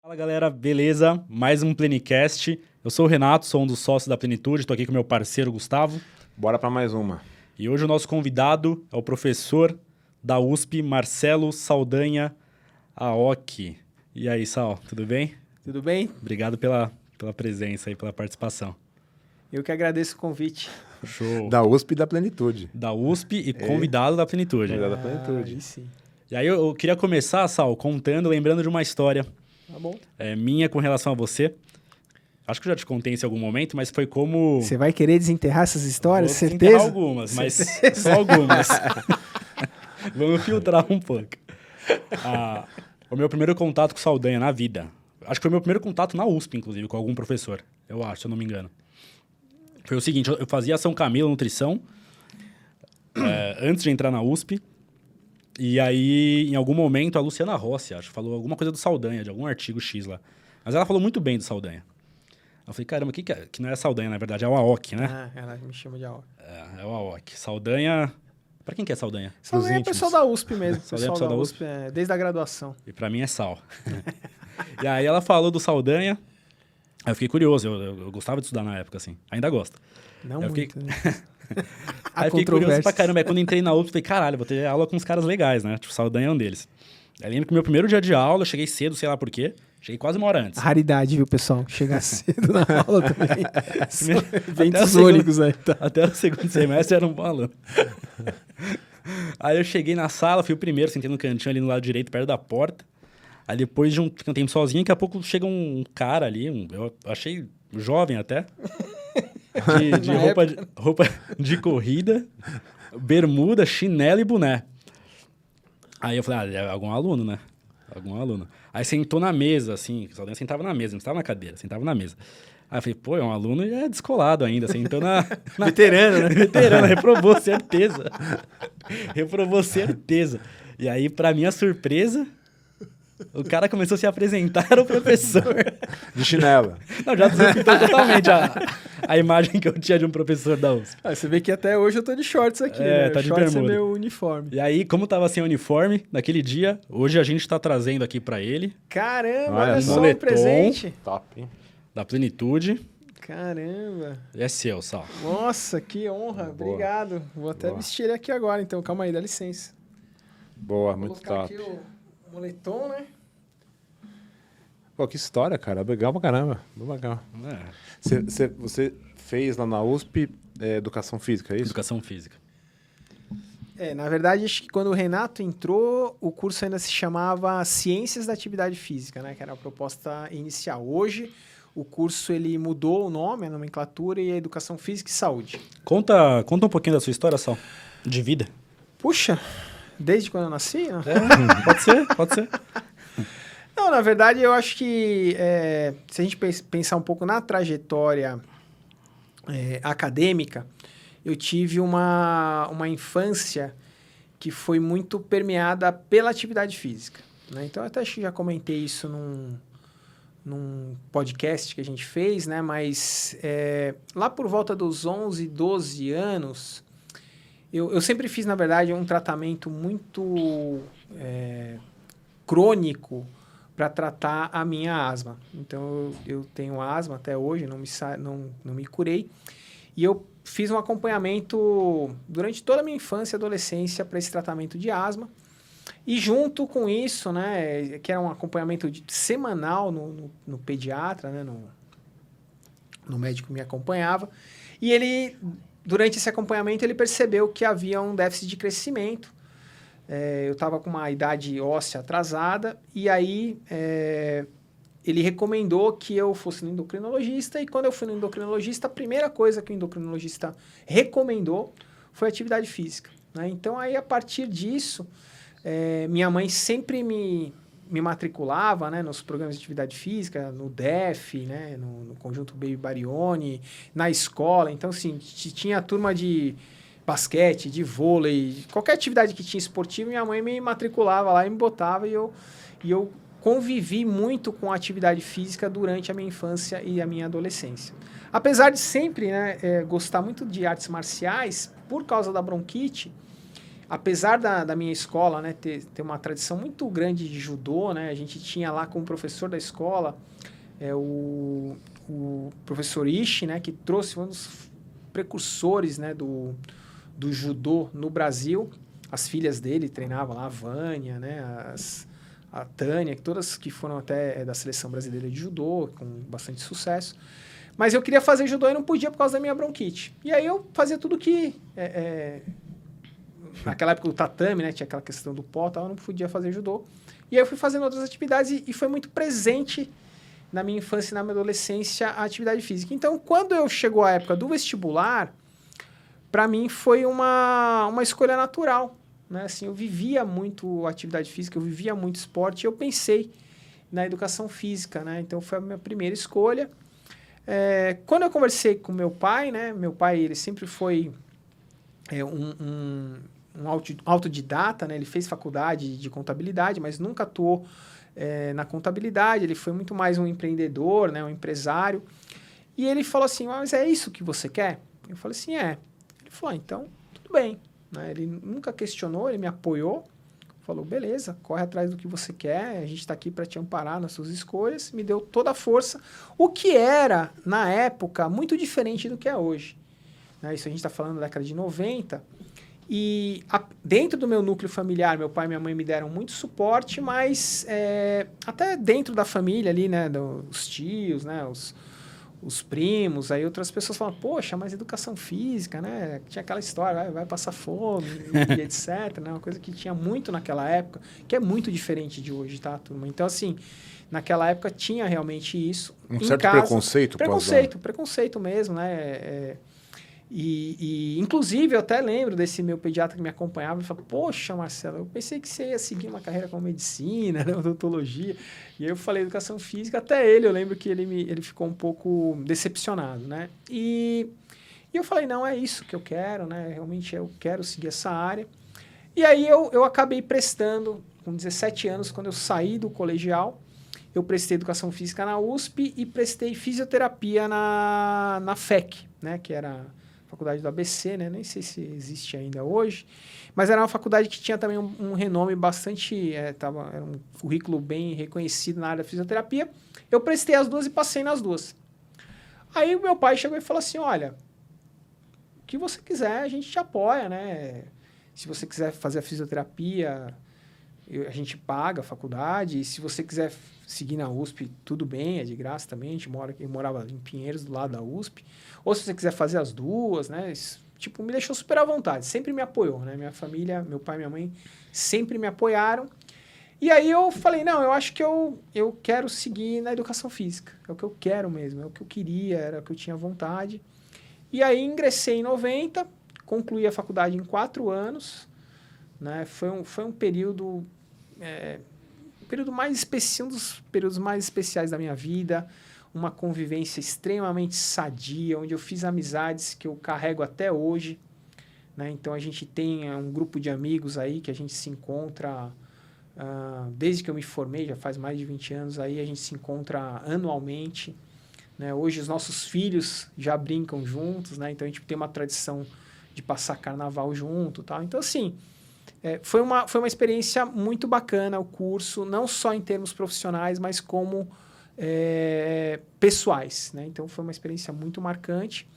Fala galera, beleza? Mais um Plenicast. Eu sou o Renato, sou um dos sócios da Plenitude, estou aqui com meu parceiro Gustavo. Bora para mais uma. E hoje o nosso convidado é o professor da USP, Marcelo Saldanha Aoki. E aí, Sal, tudo bem? Tudo bem? Obrigado pela, pela presença e pela participação. Eu que agradeço o convite. Show. Da USP e da Plenitude. Da USP e convidado da Plenitude. Convidado. da Ah, plenitude. aí sim. E aí eu, eu queria começar, Sal, contando, lembrando de uma história Tá bom. é, minha com relação a você. Acho que eu já te contei isso em algum momento, mas foi como... Você vai querer desenterrar essas histórias? Vou Certeza? algumas, mas só algumas. Vamos filtrar um pouco. Ah, o meu primeiro contato com Saldanha na vida. Acho que foi o meu primeiro contato na USP, inclusive, com algum professor. Eu acho, se eu não me engano. Foi o seguinte, eu fazia São Camilo Nutrição é, antes de entrar na USP. E aí, em algum momento, a Luciana Rossi, acho, falou alguma coisa do Saldanha, de algum artigo X lá. Mas ela falou muito bem do Saldanha. Eu falei, caramba, que, que, é? que não é Saldanha, na verdade, é o Aoki, né? Ah, ela me chama de Aoki. É, é o Aoki. Saldanha. Pra quem que é Saldanha? Saldanha é pessoal da USP mesmo. Saldanha é pessoal pessoal da da USP, é, desde a graduação. E pra mim é Sal. e aí ela falou do Saldanha. Aí eu fiquei curioso, eu, eu- eu gostava de estudar na época, assim. Ainda gosto. Não Eu muito, fiquei- né? aí eu fiquei curioso pra caramba. Aí quando entrei na USP, falei, caralho, vou ter aula com uns caras legais, né? Tipo, Saldanha é um deles. Aí lembro que meu primeiro dia de aula, eu cheguei cedo, sei lá por quê. Cheguei quase uma hora antes. Raridade, viu, pessoal? Chegar cedo na aula também. O Ventos únicos aí, tá? Até o segundo semestre era um bom aluno. Aí eu cheguei na sala, fui o primeiro, sentei no cantinho ali no lado direito, perto da porta. Aí depois de um, um tempo sozinho, daqui a pouco chega um cara ali, um- eu achei jovem até, de, de roupa, de, roupa de corrida, bermuda, chinelo e boné. Aí eu falei, ah, é algum aluno, né? Algum aluno. Aí sentou na mesa, assim, o Saldanha sentava na mesa, não estava na cadeira, sentava na mesa. Aí eu falei, pô, é um aluno e é descolado ainda, sentou na... na Veterano, né? Veterano, reprovou, certeza. reprovou, certeza. E aí, pra minha surpresa, o cara começou a se apresentar, era o professor. De chinela. Não, já desafiou totalmente a, a imagem que eu tinha de um professor da USP. Ah, você vê que até hoje eu tô de shorts aqui, É, né? tá de shorts bermuda. é meu uniforme. E aí, como tava sem uniforme naquele dia, hoje a gente tá trazendo aqui pra ele, Caramba, Olha olha só. Moletom. presente. Top, hein? da Plenitude. Caramba. É seu, Sal. Nossa, que honra. Boa. Obrigado. Vou até Boa. vestir ele aqui agora, então. Calma aí, dá licença. Boa, Vou muito top. Moletom, né? Pô, que história, cara. Legal pra caramba. Legal. É, Você, você, você fez lá na USP é, Educação Física, é isso? educação física. É, na verdade, acho que quando o Renato entrou, o curso ainda se chamava Ciências da Atividade Física, né? Que era a proposta inicial. Hoje, o curso ele mudou o nome, a nomenclatura e a Educação Física e Saúde. Conta, conta um pouquinho da sua história, Sal. De vida. Puxa, desde quando eu nasci? né? É, pode ser, pode ser. Não, na verdade, eu acho que é, se a gente pens- pensar um pouco na trajetória é, acadêmica, eu tive uma, uma infância que foi muito permeada pela atividade física. né? Então, eu até acho que já comentei isso num, num podcast que a gente fez, né? Mas é, lá por volta dos 11, 12 anos, eu, eu sempre fiz, na verdade, um tratamento muito é, crônico para tratar a minha asma. Então, eu, eu tenho asma até hoje, não me, não, não me curei. E eu fiz um acompanhamento durante toda a minha infância e adolescência para esse tratamento de asma. E junto com isso, né, que era um acompanhamento de- semanal no, no, no pediatra, né, no, no médico que me acompanhava. E ele, durante esse acompanhamento, ele percebeu que havia um déficit de crescimento. É, eu estava com uma idade óssea atrasada e aí é, ele recomendou que eu fosse no endocrinologista e quando eu fui no endocrinologista, a primeira coisa que o endocrinologista recomendou foi atividade física. né? Então aí a partir disso, é, minha mãe sempre me, me matriculava né, nos programas de atividade física, no DEF, né, no, no conjunto Baby Barione, na escola. Então, assim, tinha turma de basquete, de vôlei, qualquer atividade que tinha esportiva, minha mãe me matriculava lá e me botava e eu, e eu convivi muito com a atividade física durante a minha infância e a minha adolescência. Apesar de sempre né, é, gostar muito de artes marciais, por causa da bronquite, apesar da, da minha escola né, ter, ter uma tradição muito grande de judô, né, a gente tinha lá como professor da escola é, o, o professor Ishi, né, que trouxe um dos precursores né, do, do judô no Brasil. As filhas dele treinavam lá, a Vânia, né, as, a Tânia, todas que foram até é, da seleção brasileira de judô, com bastante sucesso. Mas eu queria fazer judô e não podia por causa da minha bronquite. E aí eu fazia tudo que é, é, naquela época o tatame, né? Tinha aquela questão do pó tal, eu não podia fazer judô. E aí eu fui fazendo outras atividades e, e foi muito presente na minha infância e na minha adolescência a atividade física. Então, quando eu chegou a época do vestibular, para mim foi uma, uma escolha natural. Né? Assim, eu vivia muito atividade física, eu vivia muito esporte e eu pensei na educação física. Né? Então, foi a minha primeira escolha. É, quando eu conversei com meu pai, né? Meu pai, ele sempre foi é, um, um, um autodidata, né? Ele fez faculdade de contabilidade, mas nunca atuou é, na contabilidade. Ele foi muito mais um empreendedor, né? Um empresário. E ele falou assim, mas é isso que você quer? Eu falei assim, é. Ele falou, ah, então, tudo bem. Né? Ele nunca questionou, ele me apoiou. Falou, beleza, corre atrás do que você quer, a gente está aqui para te amparar nas suas escolhas. Me deu toda a força, o que era, na época, muito diferente do que é hoje. Né? Isso a gente está falando da década de 90. E a, dentro do meu núcleo familiar, meu pai e minha mãe me deram muito suporte, mas é, até dentro da família ali, né, os tios, né, os, os primos, aí outras pessoas falam, poxa, mas educação física, né, tinha aquela história, vai, vai passar fome e etc, né, uma coisa que tinha muito naquela época, que é muito diferente de hoje, tá, turma? Então, assim, naquela época tinha realmente isso. Um certo casa, preconceito? Preconceito, preconceito mesmo, né, é, e, e, inclusive, eu até lembro desse meu pediatra que me acompanhava e falou: Poxa, Marcelo, eu pensei que você ia seguir uma carreira com medicina, né, odontologia. E aí eu falei educação física. Até ele, eu lembro que ele, me, ele ficou um pouco decepcionado, né? E, e eu falei: Não, é isso que eu quero, né? Realmente eu quero seguir essa área. E aí eu, eu acabei prestando, com 17 anos, quando eu saí do colegial, eu prestei educação física na USP e prestei fisioterapia na, na FEC, né? Que era faculdade do ABC, né? Nem sei se existe ainda hoje, mas era uma faculdade que tinha também um, um renome bastante, é, tava, era um currículo bem reconhecido na área da fisioterapia. Eu prestei as duas e passei nas duas. Aí o meu pai chegou e falou assim, olha, o que você quiser, a gente te apoia, né? Se você quiser fazer a fisioterapia, a gente paga a faculdade. E se você quiser seguir na USP, tudo bem, é de graça também. A gente mora aqui, morava em Pinheiros, do lado da USP. Ou se você quiser fazer as duas, né? Isso, tipo, me deixou super à vontade. Sempre me apoiou, né? Minha família, meu pai e minha mãe sempre me apoiaram. E aí eu falei, não, eu acho que eu, eu quero seguir na educação física. É o que eu quero mesmo, é o que eu queria, era o que eu tinha vontade. E aí ingressei em 90, concluí a faculdade em quatro anos. Né? Foi, um, foi um período... É, período mais especial, um dos períodos mais especiais da minha vida uma convivência extremamente sadia, onde eu fiz amizades que eu carrego até hoje. Né? Então a gente tem é, um grupo de amigos aí que a gente se encontra uh, desde que eu me formei, já faz mais de 20 anos aí, a gente se encontra anualmente. Né? Hoje os nossos filhos já brincam juntos, né? então a gente tem uma tradição de passar carnaval junto tal. Então, assim, é, foi, uma, foi uma experiência muito bacana o curso, não só em termos profissionais, mas como é, pessoais. Né? Então foi uma experiência muito marcante.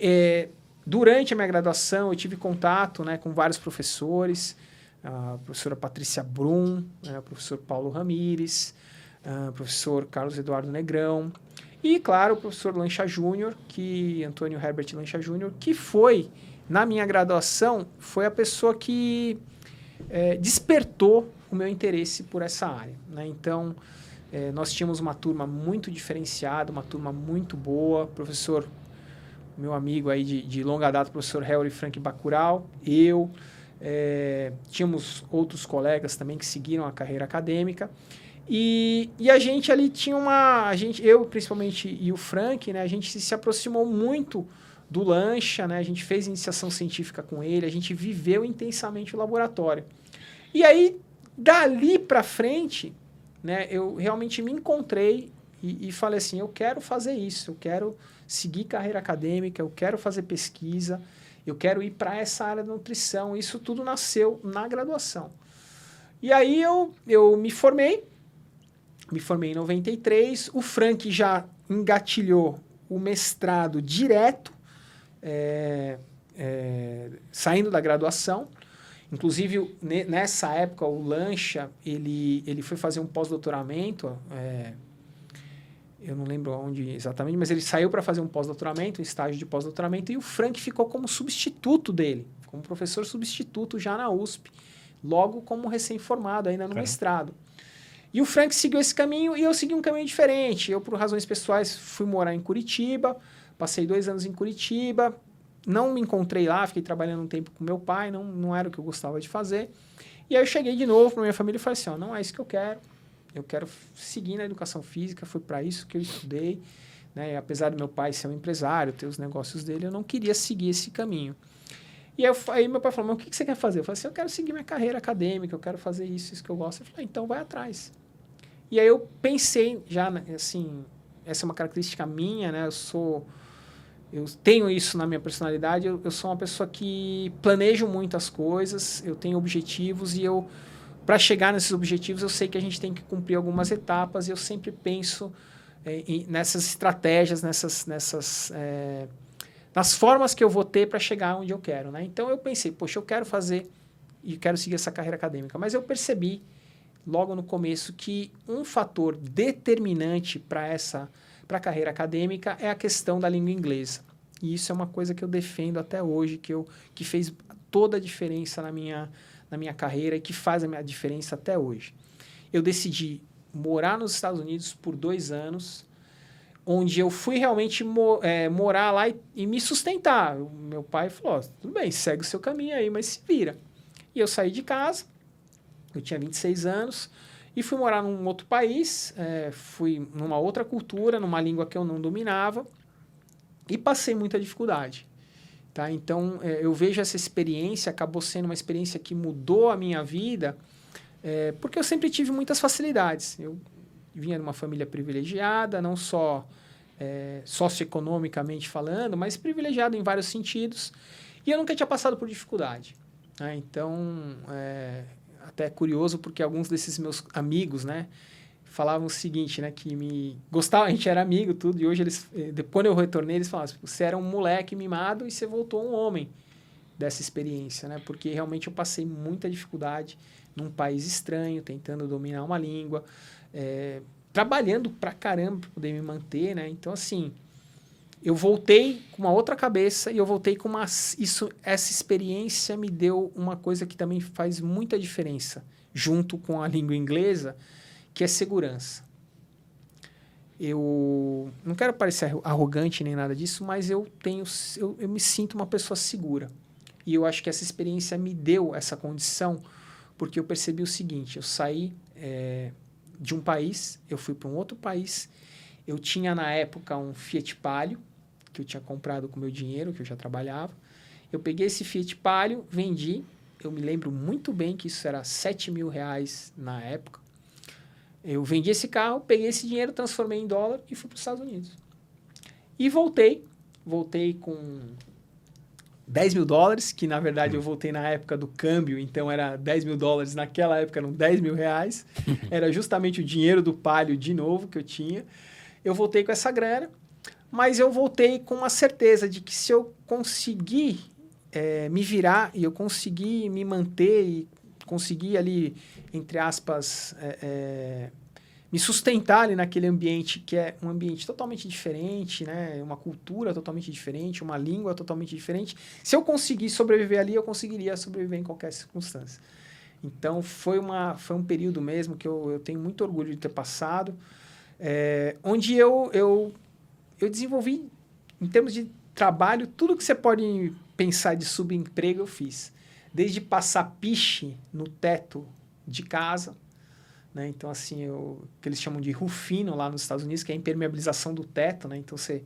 É, durante a minha graduação, eu tive contato né, com vários professores, a professora Patrícia Brum, né, o professor Paulo Ramires, o professor Carlos Eduardo Negrão, e, claro, o professor Lancha Júnior, que Antônio Herbert Lancha Júnior, que foi, na minha graduação, foi a pessoa que é, despertou o meu interesse por essa área. Né? Então, é, nós tínhamos uma turma muito diferenciada, uma turma muito boa. Professor, meu amigo aí de, de longa data, professor Harry Frank Bacurau, eu. É, tínhamos outros colegas também que seguiram a carreira acadêmica. E, e a gente ali tinha uma. A gente, eu, principalmente, e o Frank, né, a gente se aproximou muito do Lancha, né, a gente fez iniciação científica com ele, a gente viveu intensamente o laboratório. E aí, dali para frente, né, eu realmente me encontrei e, e falei assim, eu quero fazer isso, eu quero seguir carreira acadêmica, eu quero fazer pesquisa, eu quero ir para essa área da nutrição. Isso tudo nasceu na graduação. E aí eu, eu me formei, me formei em 93, o Frank já engatilhou o mestrado direto, é, é, saindo da graduação. Inclusive, nessa época, o Lancha, ele, ele foi fazer um pós-doutoramento, é, eu não lembro onde exatamente, mas ele saiu para fazer um pós-doutoramento, um estágio de pós-doutoramento, e o Frank ficou como substituto dele, como professor substituto já na USP, logo como recém-formado, ainda no mestrado. E o Frank seguiu esse caminho e eu segui um caminho diferente. Eu, por razões pessoais, fui morar em Curitiba, passei dois anos em Curitiba, não me encontrei lá, fiquei trabalhando um tempo com meu pai, não, não era o que eu gostava de fazer. E aí eu cheguei de novo para minha família e falei assim, ó, não é isso que eu quero, eu quero seguir na educação física, foi para isso que eu estudei. Né? apesar do meu pai ser um empresário, ter os negócios dele, eu não queria seguir esse caminho. E aí, aí meu pai falou, mas o que, que você quer fazer? Eu falei assim, eu quero seguir minha carreira acadêmica, eu quero fazer isso, isso que eu gosto. Eu falei, ah, então vai atrás. E aí eu pensei já, assim, essa é uma característica minha, né? Eu sou... Eu tenho isso na minha personalidade, eu, eu sou uma pessoa que planejo muitas coisas, eu tenho objetivos e eu para chegar nesses objetivos, eu sei que a gente tem que cumprir algumas etapas e eu sempre penso é, em, nessas estratégias, nessas, nessas é, nas formas que eu vou ter para chegar onde eu quero. Né? Então eu pensei, poxa, eu quero fazer e quero seguir essa carreira acadêmica. Mas eu percebi logo no começo que um fator determinante para essa para a carreira acadêmica é a questão da língua inglesa. E isso é uma coisa que eu defendo até hoje, que, eu, que fez toda a diferença na minha, na minha carreira e que faz a minha diferença até hoje. Eu decidi morar nos Estados Unidos por dois anos, onde eu fui realmente mo é, morar lá e, e, me sustentar. O meu pai falou: tudo bem, segue o seu caminho aí, mas se vira. E eu saí de casa, eu tinha 26 anos, e fui morar num outro país, é, fui numa outra cultura, numa língua que eu não dominava, e passei muita dificuldade. Tá? Então, é, eu vejo essa experiência, acabou sendo uma experiência que mudou a minha vida, é, porque eu sempre tive muitas facilidades. Eu vinha de uma família privilegiada, não só é, socioeconomicamente falando, mas privilegiado em vários sentidos, e eu nunca tinha passado por dificuldade. Né? Então, é, até curioso, porque alguns desses meus amigos, né, falavam o seguinte, né, que me gostava, a gente era amigo tudo, e hoje eles, eh, quando eu retornei, eles falavam, você era um moleque mimado e você voltou um homem dessa experiência, né, porque realmente eu passei muita dificuldade num país estranho, tentando dominar uma língua, é, trabalhando pra caramba para poder me manter, né, então assim, eu voltei com uma outra cabeça e eu voltei com uma isso essa experiência me deu uma coisa que também faz muita diferença junto com a língua inglesa que é segurança. Eu não quero parecer arrogante nem nada disso, mas eu tenho, eu, eu me sinto uma pessoa segura. E eu acho que essa experiência me deu essa condição, porque eu percebi o seguinte: eu saí é, de um país, eu fui para um outro país. Eu tinha na época um Fiat Palio, que eu tinha comprado com meu dinheiro, que eu já trabalhava. Eu peguei esse Fiat Palio, vendi. Eu me lembro muito bem que isso era 7 mil reais na época. Eu vendi esse carro, peguei esse dinheiro, transformei em dólar e fui para os Estados Unidos. E voltei. Voltei com 10 mil dólares, que na verdade eu voltei na época do câmbio, então era 10 mil dólares, naquela época eram 10 mil reais. Era justamente o dinheiro do palio de novo que eu tinha. Eu voltei com essa grana, mas eu voltei com uma certeza de que se eu conseguir é, me virar e eu conseguir me manter e conseguir ali entre aspas, é, é, me sustentar ali naquele ambiente que é um ambiente totalmente diferente, né? Uma cultura totalmente diferente, uma língua totalmente diferente. Se eu conseguir sobreviver ali, eu conseguiria sobreviver em qualquer circunstância. Então, foi, uma, foi um período mesmo que eu, eu tenho muito orgulho de ter passado, é, onde eu, eu, eu desenvolvi, em termos de trabalho, tudo que você pode pensar de subemprego, eu fiz. Desde passar piche no teto de casa. Né? Então, assim, o que eles chamam de rufino lá nos Estados Unidos, que é a impermeabilização do teto. Né? Então, você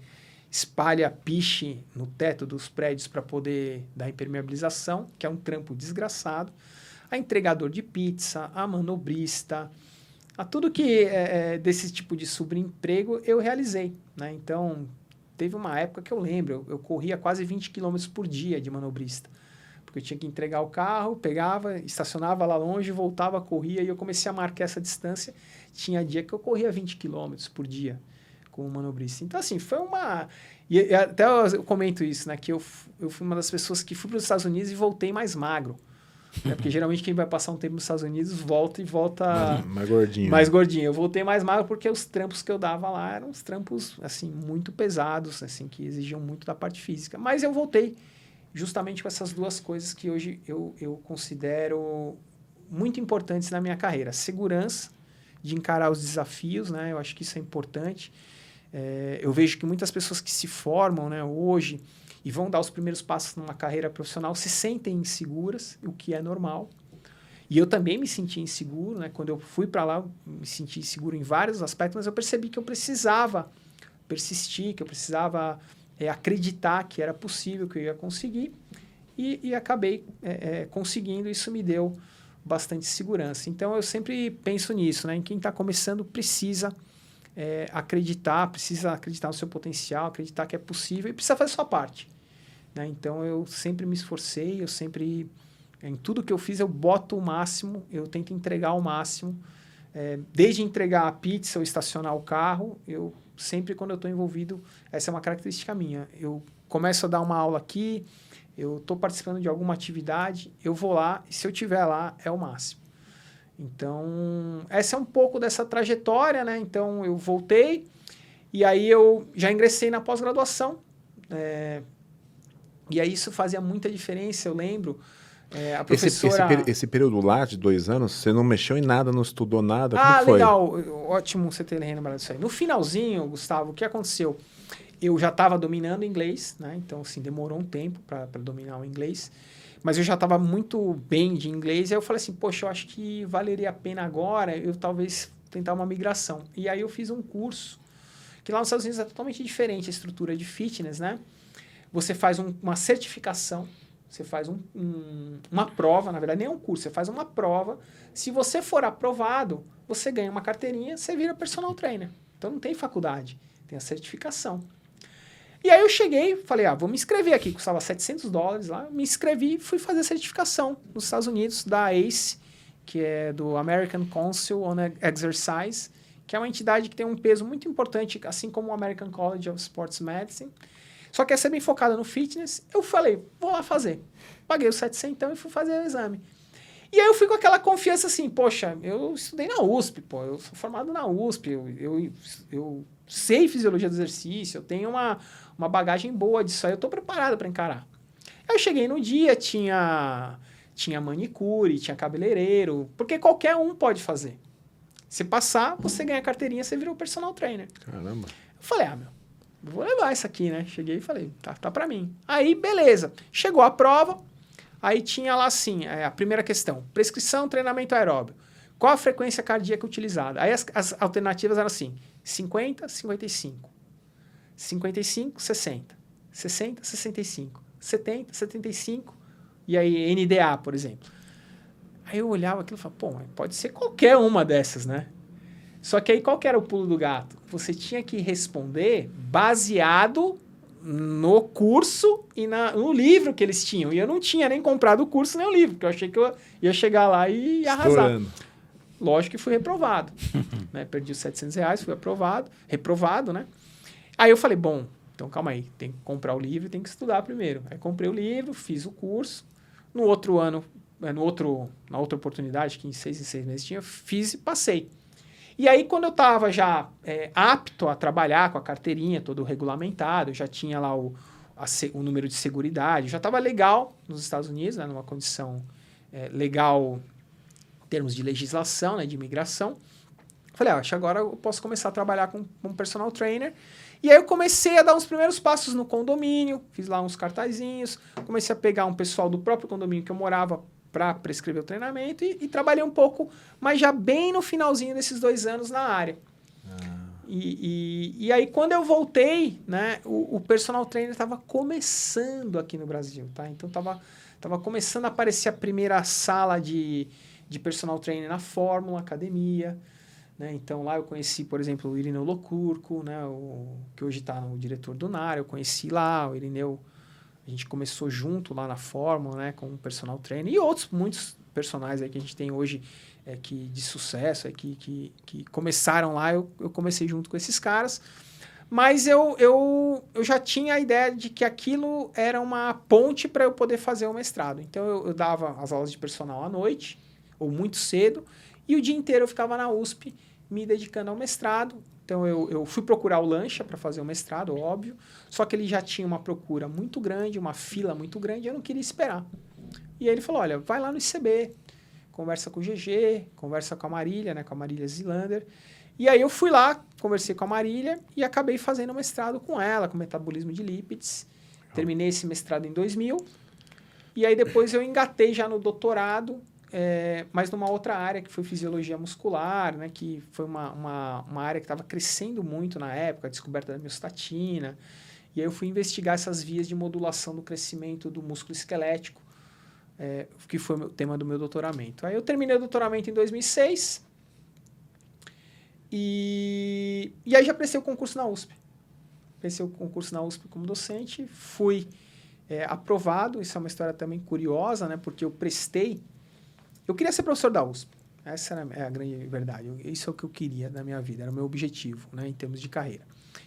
espalha piche no teto dos prédios para poder dar impermeabilização, que é um trampo desgraçado. A entregador de pizza, a manobrista, a tudo que é, é, desse tipo de subemprego eu realizei, né? Então, teve uma época que eu lembro, eu, eu corria quase 20 km por dia de manobrista. Porque eu tinha que entregar o carro, pegava, estacionava lá longe, voltava, corria e eu comecei a marcar essa distância. Tinha dia que eu corria 20 km por dia como manobrista. Então, assim, foi uma... E até eu comento isso, né? Que eu, eu fui uma das pessoas que fui para os Estados Unidos e voltei mais magro. Né? Porque geralmente quem vai passar um tempo nos Estados Unidos volta e volta Mais, mais gordinho. mais né? gordinho. Eu voltei mais magro porque os trampos que eu dava lá eram uns trampos assim muito pesados, assim que exigiam muito da parte física. Mas eu voltei justamente com essas duas coisas que hoje eu, eu considero muito importantes na minha carreira: segurança de encarar os desafios, né? Eu acho que isso é importante. É, eu vejo que muitas pessoas que se formam, né, hoje e vão dar os primeiros passos numa carreira profissional se sentem inseguras, o que é normal. E eu também me senti inseguro, né? Quando eu fui para lá, eu me senti inseguro em vários aspectos, mas eu percebi que eu precisava persistir, que eu precisava é, acreditar que era possível, que eu ia conseguir. E, e acabei é, é, conseguindo, isso me deu bastante segurança. Então eu sempre penso nisso, né? Em quem está começando precisa é, acreditar, precisa acreditar no seu potencial, acreditar que é possível e precisa fazer a sua parte. Né? Então eu sempre me esforcei, eu sempre em tudo que eu fiz eu boto o máximo, eu tento entregar o máximo. É, desde entregar a pizza ou estacionar o carro, eu sempre quando eu estou envolvido, essa é uma característica minha. Eu começo a dar uma aula aqui, eu estou participando de alguma atividade, eu vou lá e se eu tiver lá é o máximo. Então, essa é um pouco dessa trajetória, né? Então, eu voltei e aí eu já ingressei na pós-graduação. É, e aí isso fazia muita diferença, eu lembro. É, a Esse, esse, professora... esse período lá de dois anos, você não mexeu em nada, não estudou nada? Como Ah, legal. Ótimo você ter lembrado disso aí. No finalzinho, Gustavo, o que aconteceu? Eu já estava dominando inglês, né? Então, assim, demorou um tempo para dominar o inglês. Mas eu já estava muito bem de inglês. E aí eu falei assim, poxa, eu acho que valeria a pena agora eu talvez tentar uma migração. E aí eu fiz um curso, que lá nos Estados Unidos é totalmente diferente a estrutura de fitness, né? Você faz um- uma certificação, você faz um- um- uma prova, na verdade nem é um curso, você faz uma prova. Se você for aprovado, você ganha uma carteirinha, você vira personal trainer. Então não tem faculdade, tem a certificação. E aí eu cheguei, falei, ah, vou me inscrever aqui, custava 700 dólares lá, me inscrevi e fui fazer a certificação nos Estados Unidos da ACE, que é do American Council on Exercise, que é uma entidade que tem um peso muito importante, assim como o American College of Sports Medicine. Só que essa é bem focada no fitness. Eu falei, vou lá fazer. Paguei os 700 e fui fazer o exame. E aí eu fui com aquela confiança assim, poxa, eu estudei na USP, pô, eu sou formado na USP, eu, eu, eu sei fisiologia do exercício, eu tenho uma, uma bagagem boa disso aí, eu tô preparado para encarar. Aí eu cheguei no dia, tinha, tinha manicure, tinha cabeleireiro, porque qualquer um pode fazer. Se passar, você ganha a carteirinha, você vira o personal trainer. Caramba. Eu falei, ah, meu, vou levar isso aqui, né? Cheguei e falei, tá, tá pra mim. Aí, beleza. Chegou a prova, aí tinha lá assim, é, a primeira questão, prescrição, treinamento aeróbio. Qual a frequência cardíaca utilizada? Aí as, as alternativas eram assim, 50, 55. 55, 60. 60, 65. 70, 75. E aí, NDA, por exemplo. Aí eu olhava aquilo e falava, pô, pode ser qualquer uma dessas, né? Só que aí qual que era o pulo do gato? Você tinha que responder baseado no curso e na, no livro que eles tinham. E eu não tinha nem comprado o curso nem o livro, porque eu achei que eu ia chegar lá e ia arrasar. Estourando. Lógico que fui reprovado. né? Perdi os 700 reais, fui aprovado, reprovado, né? Aí eu falei, bom, então calma aí, tem que comprar o livro e tem que estudar primeiro. Aí comprei o livro, fiz o curso. No outro ano, eh, no outro, na outra oportunidade, que em seis em seis meses tinha, fiz e passei. E aí, quando eu estava já eh, apto a trabalhar com a carteirinha, todo regulamentado, já tinha lá o, a o número de seguridade, já estava legal nos Estados Unidos, né, numa condição eh, legal em termos de legislação, né, de imigração. Falei, ah, acho que agora eu posso começar a trabalhar com, como personal trainer. E aí eu comecei a dar uns primeiros passos no condomínio, fiz lá uns cartazinhos, comecei a pegar um pessoal do próprio condomínio que eu morava para prescrever o treinamento e, e trabalhei um pouco, mas já bem no finalzinho desses dois anos na área. E, e, e aí, quando eu voltei, né, o, o personal trainer estava começando aqui no Brasil, tá? Então, estava tava começando a aparecer a primeira sala de, de personal trainer na Fórmula, academia. Né? Então lá eu conheci, por exemplo, o Irineu Locurco, né? o, que hoje está no diretor do NAR, eu conheci lá, o Irineu, a gente começou junto lá na Fórmula, né? com o personal trainer e outros, muitos personagens aí que a gente tem hoje é, que, de sucesso, é, que, que, que começaram lá, eu, eu comecei junto com esses caras. Mas eu, eu, eu já tinha a ideia de que aquilo era uma ponte para eu poder fazer o mestrado. Então eu, eu dava as aulas de personal à noite, ou muito cedo, e o dia inteiro eu ficava na USP me dedicando ao mestrado. Então eu, eu fui procurar o Lancha para fazer o mestrado, óbvio, só que ele já tinha uma procura muito grande, uma fila muito grande, eu não queria esperar. E aí ele falou: olha, vai lá no ICB, conversa com o GG, conversa com a Marília, né, com a Marília Zilander. E aí eu fui lá, conversei com a Marília e acabei fazendo mestrado com ela, com metabolismo de lípides. Terminei esse mestrado em 2000. E aí depois eu engatei já no doutorado, é, mas numa outra área, que foi fisiologia muscular, né, que foi uma, uma, uma área que estava crescendo muito na época, a descoberta da miostatina. E aí eu fui investigar essas vias de modulação do crescimento do músculo esquelético, é, que foi o tema do meu doutoramento. Aí eu terminei o doutoramento em 2006 e, e aí já prestei o concurso na USP. Prestei o concurso na USP como docente, fui é, aprovado. Isso é uma história também curiosa, né? Porque eu prestei. Eu queria ser professor da USP. Essa era a grande verdade. Isso é o que eu queria na minha vida, era o meu objetivo, né? Em termos de carreira.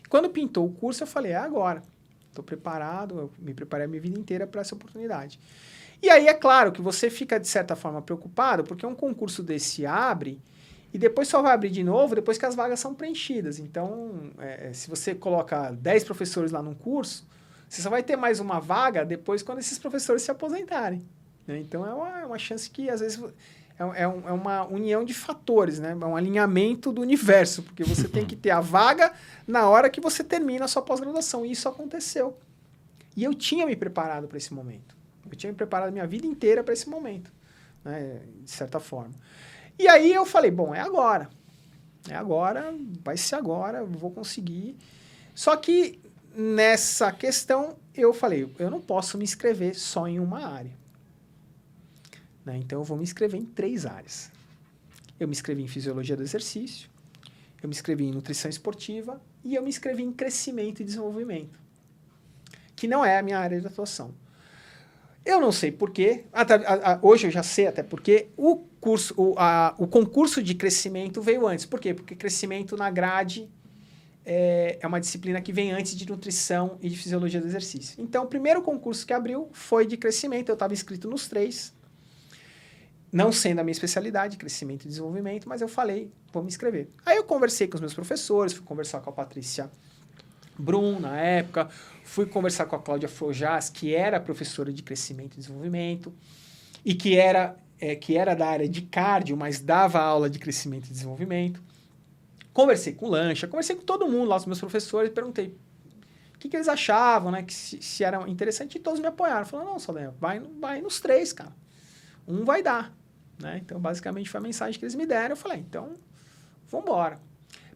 Quando pintou o curso, eu falei: é agora. Estou preparado, eu me preparei a minha vida inteira para essa oportunidade. E aí é claro que você fica, de certa forma, preocupado, porque um concurso desse abre e depois só vai abrir de novo depois que as vagas são preenchidas. Então, é, se você coloca 10 professores lá num curso, você só vai ter mais uma vaga depois quando esses professores se aposentarem. Né? Então, é uma, é uma, chance que, às vezes, é, é, é, uma união de fatores, né? é um alinhamento do universo, porque você tem que ter a vaga na hora que você termina a sua pós-graduação. E isso aconteceu. E eu tinha me preparado para esse momento. Eu tinha me preparado minha vida inteira para esse momento, né? de certa forma. E aí eu falei, bom, é agora. É agora, vai ser agora, vou conseguir. Só que nessa questão eu falei, eu não posso me inscrever só em uma área. Né? Então eu vou me inscrever em três áreas. Eu me inscrevi em fisiologia do exercício, eu me inscrevi em nutrição esportiva e eu me inscrevi em crescimento e desenvolvimento, que não é a minha área de atuação. Eu não sei porquê, hoje eu já sei até porque o curso, o, a, o concurso de crescimento veio antes. Por quê? Porque crescimento na grade é, é, uma disciplina que vem antes de nutrição e de fisiologia do exercício. Então, o primeiro concurso que abriu foi de crescimento, eu estava inscrito nos três, não sendo a minha especialidade, crescimento e desenvolvimento, mas eu falei, vou me inscrever. Aí eu conversei com os meus professores, fui conversar com a Patrícia Brum, na época, fui conversar com a Cláudia Frojas, que era professora de crescimento e desenvolvimento, e que era, é, que era da área de cardio, mas dava aula de crescimento e desenvolvimento. Conversei com o Lancha, conversei com todo mundo lá, os meus professores, perguntei o que, que eles achavam, né, que se, se, era interessante, e todos me apoiaram. Falaram, não, Saldanha, vai, vai nos três, cara. Um vai dar. Né? Então, basicamente, foi a mensagem que eles me deram. Eu falei, então, vamos embora.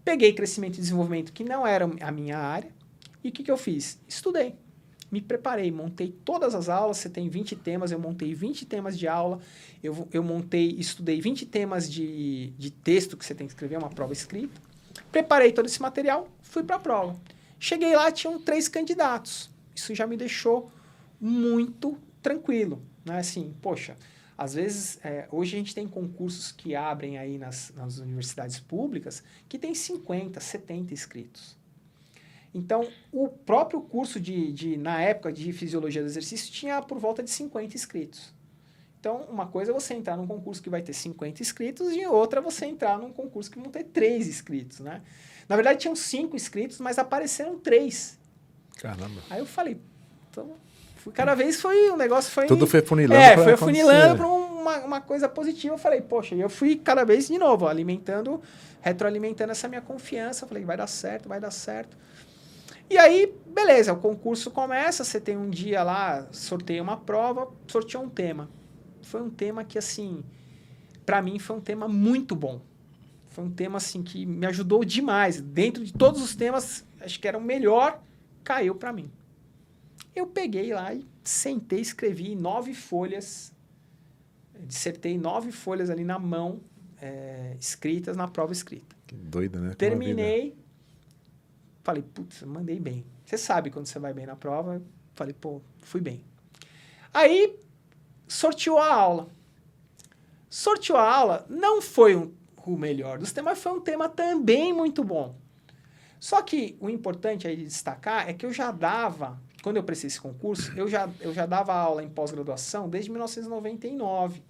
Peguei crescimento e desenvolvimento, que não era a minha área, e o que, que eu fiz? Estudei. Me preparei, montei todas as aulas. Você tem 20 temas, eu montei 20 temas de aula. Eu, eu montei, estudei 20 temas de, de texto que você tem que escrever, uma prova escrita. Preparei todo esse material, fui para a prova. Cheguei lá, tinham três candidatos. Isso já me deixou muito tranquilo. Né? Assim, poxa, às vezes, é, hoje a gente tem concursos que abrem aí nas, nas universidades públicas que tem 50, 70 inscritos. Então, o próprio curso de, de, na época, de fisiologia do exercício tinha por volta de 50 inscritos. Então, uma coisa é você entrar num concurso que vai ter 50 inscritos e outra é você entrar num concurso que vão ter 3 inscritos, né? Na verdade, tinham 5 inscritos, mas apareceram 3. Caramba. Aí eu falei, então, cada vez foi, o negócio foi... Tudo foi funilando É, foi funilando para uma, uma coisa positiva. Eu falei, poxa, e eu fui cada vez de novo, alimentando, retroalimentando essa minha confiança. Eu falei, vai dar certo, vai dar certo. E aí, beleza, o concurso começa, você tem um dia lá, sorteia uma prova, sorteou um tema. Foi um tema que, assim, para mim foi um tema muito bom. Foi um tema, assim, que me ajudou demais. Dentro de todos os temas, acho que era o melhor, caiu para mim. Eu peguei lá e sentei, escrevi nove folhas, dissertei nove folhas ali na mão, é, escritas na prova escrita. Doida, né? Terminei. Falei, putz, mandei bem. Você sabe quando você vai bem na prova. Falei, pô, fui bem. Aí, sorteou a aula. Sorteou a aula, não foi um- o melhor dos temas, foi um tema também muito bom. Só que o importante aí de destacar é que eu já dava, quando eu prestei esse concurso, eu já, eu já dava aula em pós-graduação desde 1999.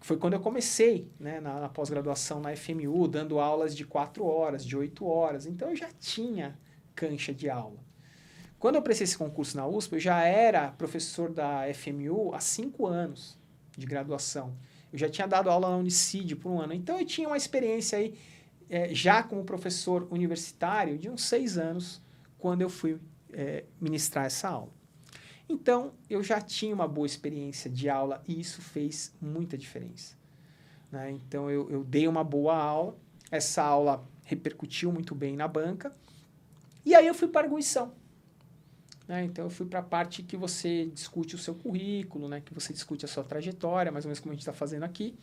Foi quando eu comecei né, na, na pós-graduação na FMU, dando aulas de 4 horas, de 8 horas. Então eu já tinha cancha de aula. Quando eu prestei esse concurso na USP, eu já era professor da FMU há 5 anos de graduação. Eu já tinha dado aula na Unicid por um ano. Então eu tinha uma experiência aí, eh, já como professor universitário, de uns 6 anos, quando eu fui eh, ministrar essa aula. Então, eu já tinha uma boa experiência de aula e isso fez muita diferença. né? Então, eu, eu dei uma boa aula, essa aula repercutiu muito bem na banca, e aí eu fui para a arguição. né? Então, eu fui para a parte que você discute o seu currículo, né? que você discute a sua trajetória, mais ou menos como a gente está fazendo aqui.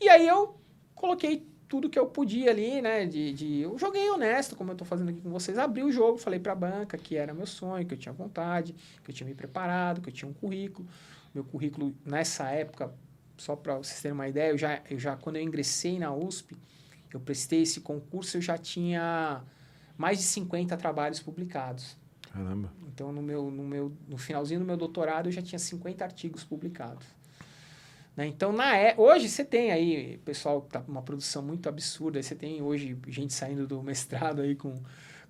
E aí eu coloquei tudo que eu podia ali, né? De, de- eu joguei honesto, como eu estou fazendo aqui com vocês. Abri o jogo, falei para a banca que era meu sonho, que eu tinha vontade, que eu tinha me preparado, que eu tinha um currículo. Meu currículo, nessa época, só para vocês terem uma ideia, eu já, eu já, quando eu ingressei na USP, eu prestei esse concurso, eu já tinha mais de 50 trabalhos publicados. Caramba. Então, no, meu, no, meu, no finalzinho do meu doutorado, eu já tinha 50 artigos publicados. Né? Então, na é, hoje você tem aí, pessoal, tá uma produção muito absurda, você tem hoje gente saindo do mestrado aí com,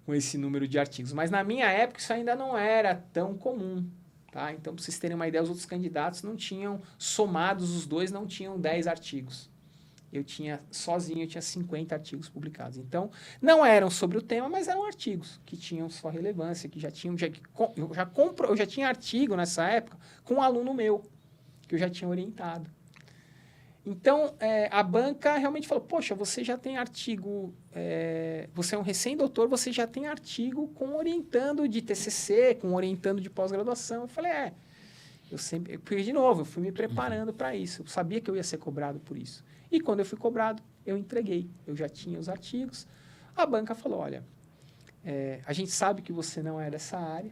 com esse número de artigos. Mas na minha época, isso ainda não era tão comum. Tá? Então, para vocês terem uma ideia, os outros candidatos não tinham, somados os dois, não tinham 10 artigos. Eu tinha, sozinho, eu tinha 50 artigos publicados. Então, não eram sobre o tema, mas eram artigos que tinham sua relevância, que já tinham. Já, eu, já compro, eu já tinha artigo nessa época com um aluno meu, que eu já tinha orientado. Então, é, a banca realmente falou: Poxa, você já tem artigo, é, você é um recém-doutor, você já tem artigo com orientando de TCC, com orientando de pós-graduação. Eu falei: É. Eu sempre, porque, de novo, eu fui me preparando para isso. Eu sabia que eu ia ser cobrado por isso. E quando eu fui cobrado, eu entreguei. Eu já tinha os artigos. A banca falou: olha, é, a gente sabe que você não é dessa área,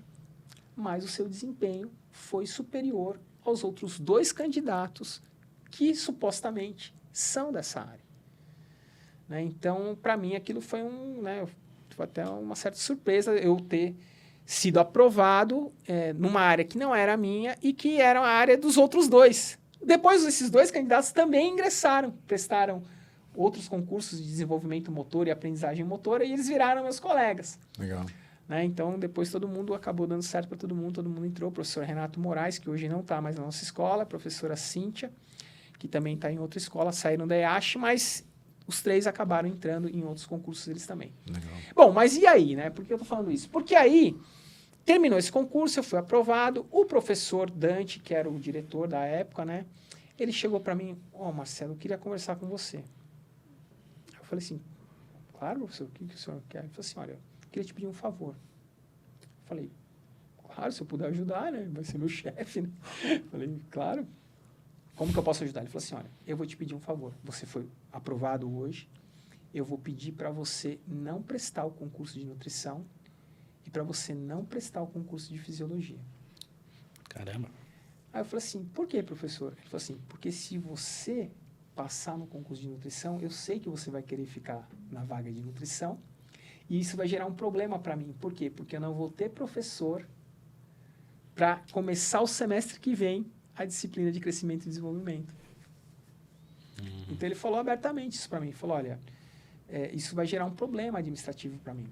mas o seu desempenho foi superior aos outros dois candidatos que supostamente são dessa área. Né? Então, para mim, aquilo foi um, né, foi até uma certa surpresa eu ter sido aprovado é, numa área que não era minha e que era a área dos outros dois. Depois, esses dois candidatos também ingressaram, prestaram outros concursos de desenvolvimento motor e aprendizagem motora e eles viraram meus colegas. Legal. Né? Então, depois todo mundo acabou dando certo para todo mundo, todo mundo entrou. O professor Renato Moraes, que hoje não está mais na nossa escola, a professora Cíntia, que também está em outra escola, saíram da EASH, mas os três acabaram entrando em outros concursos eles também. Legal. Bom, mas e aí, né? Por que eu tô falando isso? Porque aí terminou esse concurso, eu fui aprovado. O professor Dante, que era o diretor da época, né? Ele chegou para mim, ó, Marcelo, eu queria conversar com você. Eu falei assim, claro, professor, o que, que o senhor quer? Ele falou assim, olha, queria te pedir um favor. Falei, claro, se eu puder ajudar, né? Vai ser meu chefe, né? Falei, claro. Como que eu posso ajudar? Ele falou assim, olha, eu vou te pedir um favor. Você foi aprovado hoje, eu vou pedir para você não prestar o concurso de nutrição e para você não prestar o concurso de fisiologia. Caramba. Aí eu falei assim, por que, professor? Ele falou assim, porque se você passar no concurso de nutrição, eu sei que você vai querer ficar na vaga de nutrição e isso vai gerar um problema para mim. Por quê? Porque eu não vou ter professor para começar o semestre que vem a disciplina de crescimento e desenvolvimento. Então ele falou abertamente isso para mim. Falou, olha, é, isso vai gerar um problema administrativo para mim.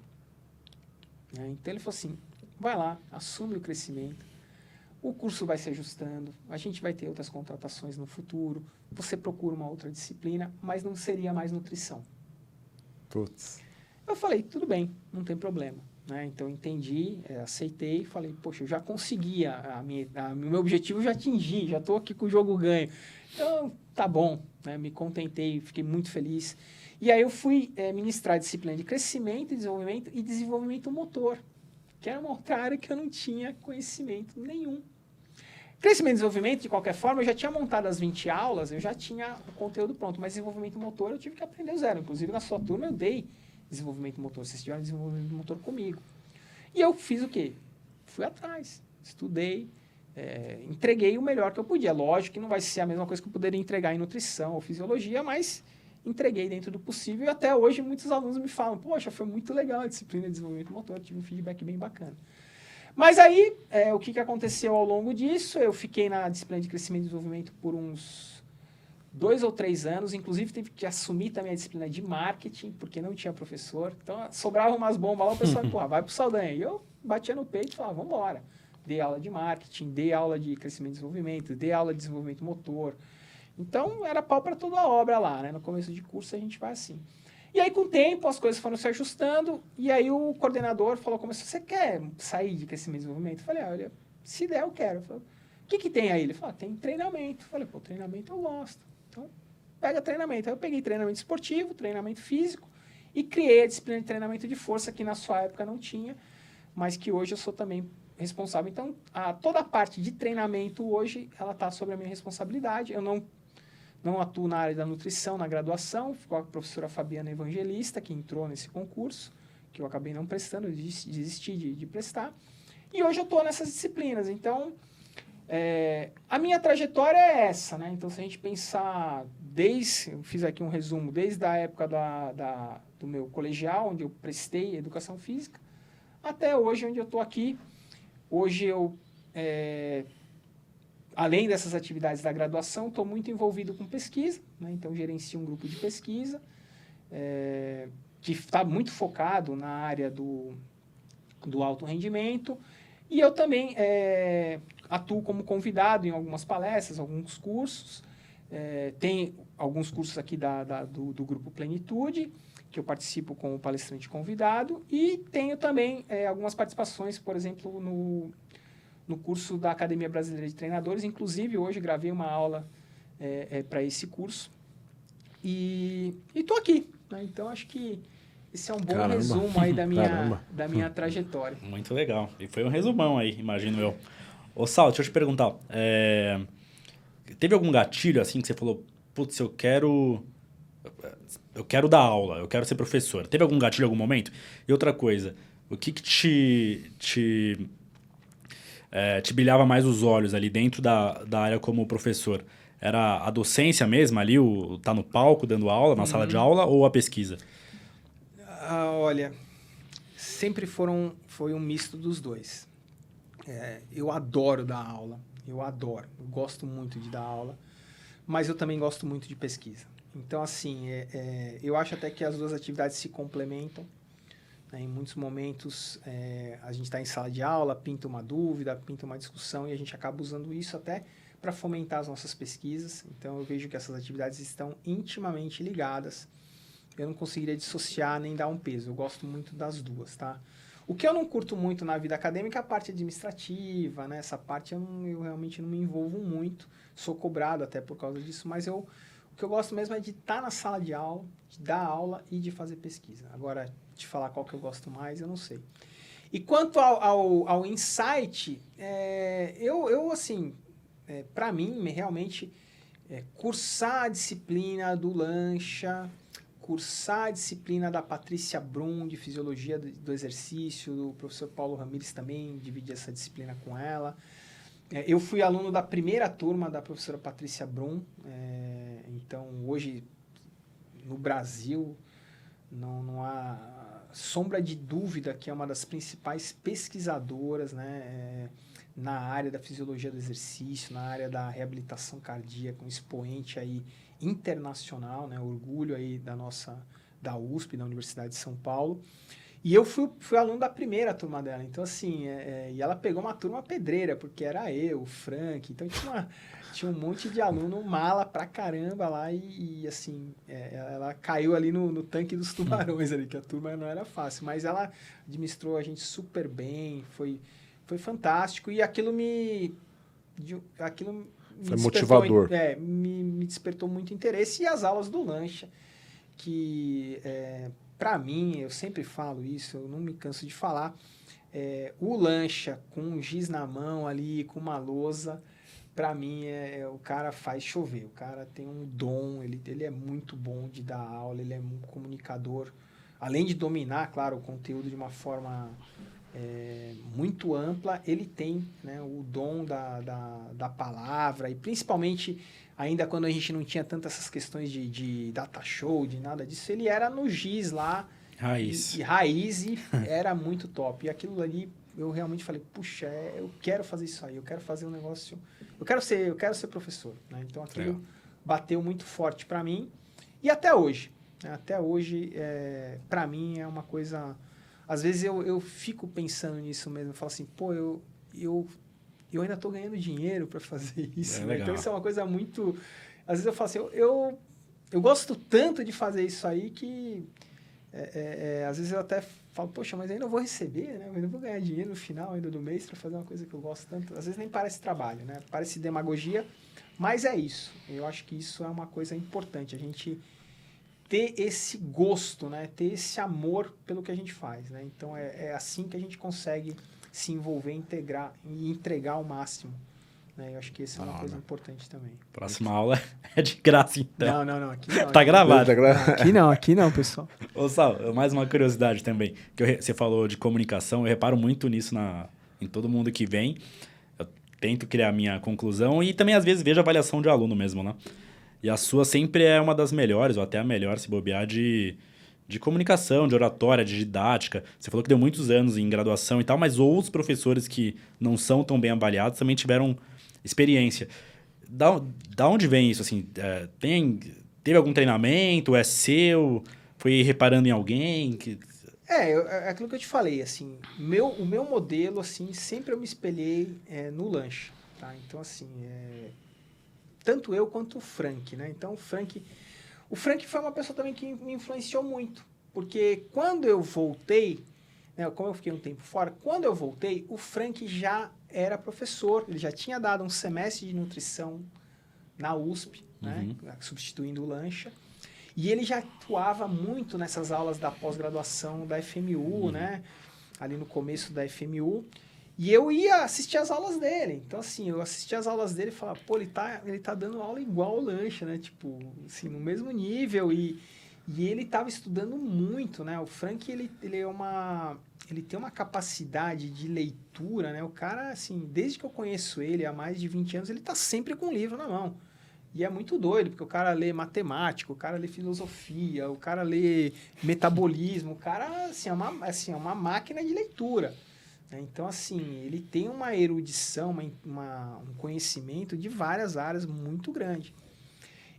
Né? Então ele falou assim, vai lá, assume o crescimento, o curso vai se ajustando, a gente vai ter outras contratações no futuro, você procura uma outra disciplina, mas não seria mais nutrição. Putz. Eu falei, tudo bem, não tem problema. Né? Então, entendi, é, aceitei, falei, poxa, eu já consegui, a, a minha, a- meu objetivo já atingi, já estou aqui com o jogo ganho. Então, tá bom, né? me contentei, fiquei muito feliz. E aí eu fui é, ministrar a disciplina de crescimento desenvolvimento e desenvolvimento motor, que era uma outra área que eu não tinha conhecimento nenhum. Crescimento e desenvolvimento, de qualquer forma, eu já tinha montado as 20 aulas, eu já tinha o conteúdo pronto, mas desenvolvimento motor eu tive que aprender zero. Inclusive, na sua turma eu dei desenvolvimento motor, vocês tiveram desenvolvimento motor comigo. E eu fiz o quê? Fui atrás, estudei, é, entreguei o melhor que eu podia. Lógico que não vai ser a mesma coisa que eu poderia entregar em nutrição ou fisiologia, mas entreguei dentro do possível e até hoje muitos alunos me falam, poxa, foi muito legal a disciplina de desenvolvimento motor, tive um feedback bem bacana. Mas aí, é, o que, que aconteceu ao longo disso? Eu fiquei na disciplina de crescimento e desenvolvimento por uns dois ou três anos, inclusive tive que assumir também a disciplina de marketing, porque não tinha professor. Então, sobrava umas bombas lá, o pessoal, pô, vai pro Saldanha. E eu batia no peito e falava, vamos embora. Dei aula de marketing, dei aula de crescimento e desenvolvimento, dei aula de desenvolvimento motor. Então, era pau para toda a obra lá, né? No começo de curso a gente vai assim. E aí, com o tempo, as coisas foram se ajustando, e aí o coordenador falou, como você quer sair de crescimento e desenvolvimento? Eu falei, ah, olha, se der, eu quero. Falei, o que, que tem aí? Ele falou, ah, tem treinamento. Eu falei, pô, treinamento eu gosto. Então, pega treinamento. Aí eu peguei treinamento esportivo, treinamento físico, e criei a disciplina de treinamento de força, que na sua época não tinha, mas que hoje eu sou também responsável. Então, a, toda a parte de treinamento hoje, ela está sobre a minha responsabilidade. Eu não não atuo na área da nutrição, na graduação, ficou a professora Fabiana Evangelista, que entrou nesse concurso, que eu acabei não prestando, desisti de, de prestar. E hoje eu estou nessas disciplinas. Então, é, a minha trajetória é essa, né? Então, se a gente pensar desde, eu fiz aqui um resumo, desde a época da, da do meu colegial, onde eu prestei educação física, até hoje, onde eu estou aqui. Hoje eu é, além dessas atividades da graduação, estou muito envolvido com pesquisa, né? então gerencio um grupo de pesquisa é, que está muito focado na área do, do alto rendimento. E eu também é, atuo como convidado em algumas palestras, alguns cursos. É, tem alguns cursos aqui da, da do, do, grupo Plenitude, que eu participo como palestrante convidado. E tenho também é, algumas participações, por exemplo, no no curso da Academia Brasileira de Treinadores. Inclusive, hoje gravei uma aula é, é, para esse curso. E estou aqui. Né? Então, acho que esse é um bom Caramba. resumo aí da minha, da minha trajetória. Muito legal. E foi um resumão aí, imagino eu. Ô, Sal, deixa eu te perguntar. É... Teve algum gatilho, assim, que você falou, putz, eu quero... Eu quero dar aula, eu quero ser professor. Teve algum gatilho em algum momento? E outra coisa, o que, que te, te é, te brilhava mais os olhos ali dentro da, da área como professor? Era a docência mesmo ali, o tá no palco dando aula, na uhum. sala de uhum. aula, ou a pesquisa? Ah, olha, sempre foram, foi um misto dos dois. É, eu adoro dar aula, eu adoro, eu gosto muito de dar aula, mas eu também gosto muito de pesquisa. Então, assim, é, é, eu acho até que as duas atividades se complementam. Né? Em muitos momentos, é, a gente está em sala de aula, pinta uma dúvida, pinta uma discussão e a gente acaba usando isso até para fomentar as nossas pesquisas. Então, eu vejo que essas atividades estão intimamente ligadas. Eu não conseguiria dissociar nem dar um peso. Eu gosto muito das duas, tá? O que eu não curto muito na vida acadêmica é a parte administrativa, né? Essa parte eu, não, eu realmente não me envolvo muito. Sou cobrado até por causa disso, mas eu, o que eu gosto mesmo é de estar na sala de aula, de dar aula e de fazer pesquisa. Agora, te falar qual que eu gosto mais, eu não sei. E quanto ao, ao, ao insight, é, eu, eu, assim, é, para mim, realmente, é, cursar a disciplina do Lancha, cursar a disciplina da Patrícia Brum, de Fisiologia do, Exercício, do professor Paulo Ramires também, dividi essa disciplina com ela. É, eu fui aluno da primeira turma da professora Patrícia Brum, é, então hoje no Brasil não, não há sombra de dúvida que é uma das principais pesquisadoras né, é, na área da fisiologia do exercício, na área da reabilitação cardíaca, um expoente aí internacional, né, orgulho aí da nossa da USP, da Universidade de São Paulo. E eu fui, fui aluno da primeira turma dela. Então, assim, é, é, e ela pegou uma turma pedreira, porque era eu, o Frank. Então, tinha, uma, tinha um monte de aluno mala pra caramba lá. E, e assim, é, ela caiu ali no, no tanque dos tubarões ali, que a turma não era fácil. Mas ela administrou a gente super bem, foi, foi fantástico. E aquilo me... Aquilo me foi motivador. É, me, me despertou muito interesse. E as aulas do Lancha, que... É, para mim, eu sempre falo isso, eu não me canso de falar, é, o lancha com um giz na mão ali, com uma lousa, pra mim, é, é- o cara faz chover. O cara tem um dom, ele, ele é muito bom de dar aula, ele é um comunicador. Além de dominar, claro, o conteúdo de uma forma é, muito ampla, ele tem né, o dom da, da, da palavra e principalmente ainda quando a gente não tinha tantas essas questões de, de data show, de nada disso, ele era no giz lá, Raiz. e, e raiz e era muito top. E aquilo ali eu realmente falei, puxa, é, eu quero fazer isso aí, eu quero fazer um negócio, eu quero ser, eu quero ser professor, né? Então aquilo Legal. bateu muito forte para mim e até hoje, né? até hoje é, para mim é uma coisa, às vezes eu, eu fico pensando nisso mesmo, eu falo assim, pô, eu eu eu ainda tô ganhando dinheiro para fazer isso, É né? então isso é uma coisa muito, às vezes eu falo assim, eu, eu eu gosto tanto de fazer isso aí que é, é, é, às vezes eu até falo, poxa, mas ainda vou receber, né? Eu ainda vou ganhar dinheiro no final ainda do mês para fazer uma coisa que eu gosto tanto. Às vezes nem parece trabalho, né? Parece demagogia, mas é isso. Eu acho que isso é uma coisa importante, a gente ter esse gosto, né? Ter esse amor pelo que a gente faz, né? Então é, é assim que a gente consegue se envolver, integrar e entregar ao máximo. Né? Eu acho que essa é uma Da coisa hora. importante também. Próxima aula é de graça, então. Não, não, não. Aqui não. Tá aqui- gravado. Tá Aqui não, aqui não, pessoal. Ô, Sal, mais uma curiosidade também. Que eu você falou de comunicação, eu reparo muito nisso na, em todo mundo que vem. Eu tento criar a minha conclusão e também, às vezes, vejo a avaliação de aluno mesmo, né? E a sua sempre é uma das melhores, ou até a melhor, se bobear, de, de comunicação, de oratória, de didática. Você falou que deu muitos anos em graduação e tal, mas outros professores que não são tão bem avaliados também tiveram experiência. Da, da onde vem isso? Assim, é, tem, teve algum treinamento? É seu? Foi reparando em alguém? Que... É, eu- é aquilo que eu te falei, assim, meu, o meu modelo, assim, sempre eu me espelhei é, no lanche, tá? Então, assim, é, tanto eu quanto o Frank, né? Então, o Frank, o Frank foi uma pessoa também que me influenciou muito, porque quando eu voltei, né, como eu fiquei um tempo fora, quando eu voltei, o Frank já era professor, ele já tinha dado um semestre de nutrição na USP, né? Substituindo o Lancha. E ele já atuava muito nessas aulas da pós-graduação da FMU, né? Ali no começo da FMU. E eu ia assistir as aulas dele. Então, assim, eu assistia as aulas dele e falava, pô, ele tá, ele tá dando aula igual ao Lancha, né? Tipo, assim, no mesmo nível. E, e ele estava estudando muito, né? O Frank, ele, ele é uma... Ele tem uma capacidade de leitura, né? O cara, assim, desde que eu conheço ele há mais de 20 anos, ele tá sempre com um livro na mão. E é muito doido, porque o cara lê matemática, o cara lê filosofia, o cara lê metabolismo, o cara, assim, é uma, assim, é uma máquina de leitura. Né? Então, assim, ele tem uma erudição, uma, uma- um conhecimento de várias áreas muito grande.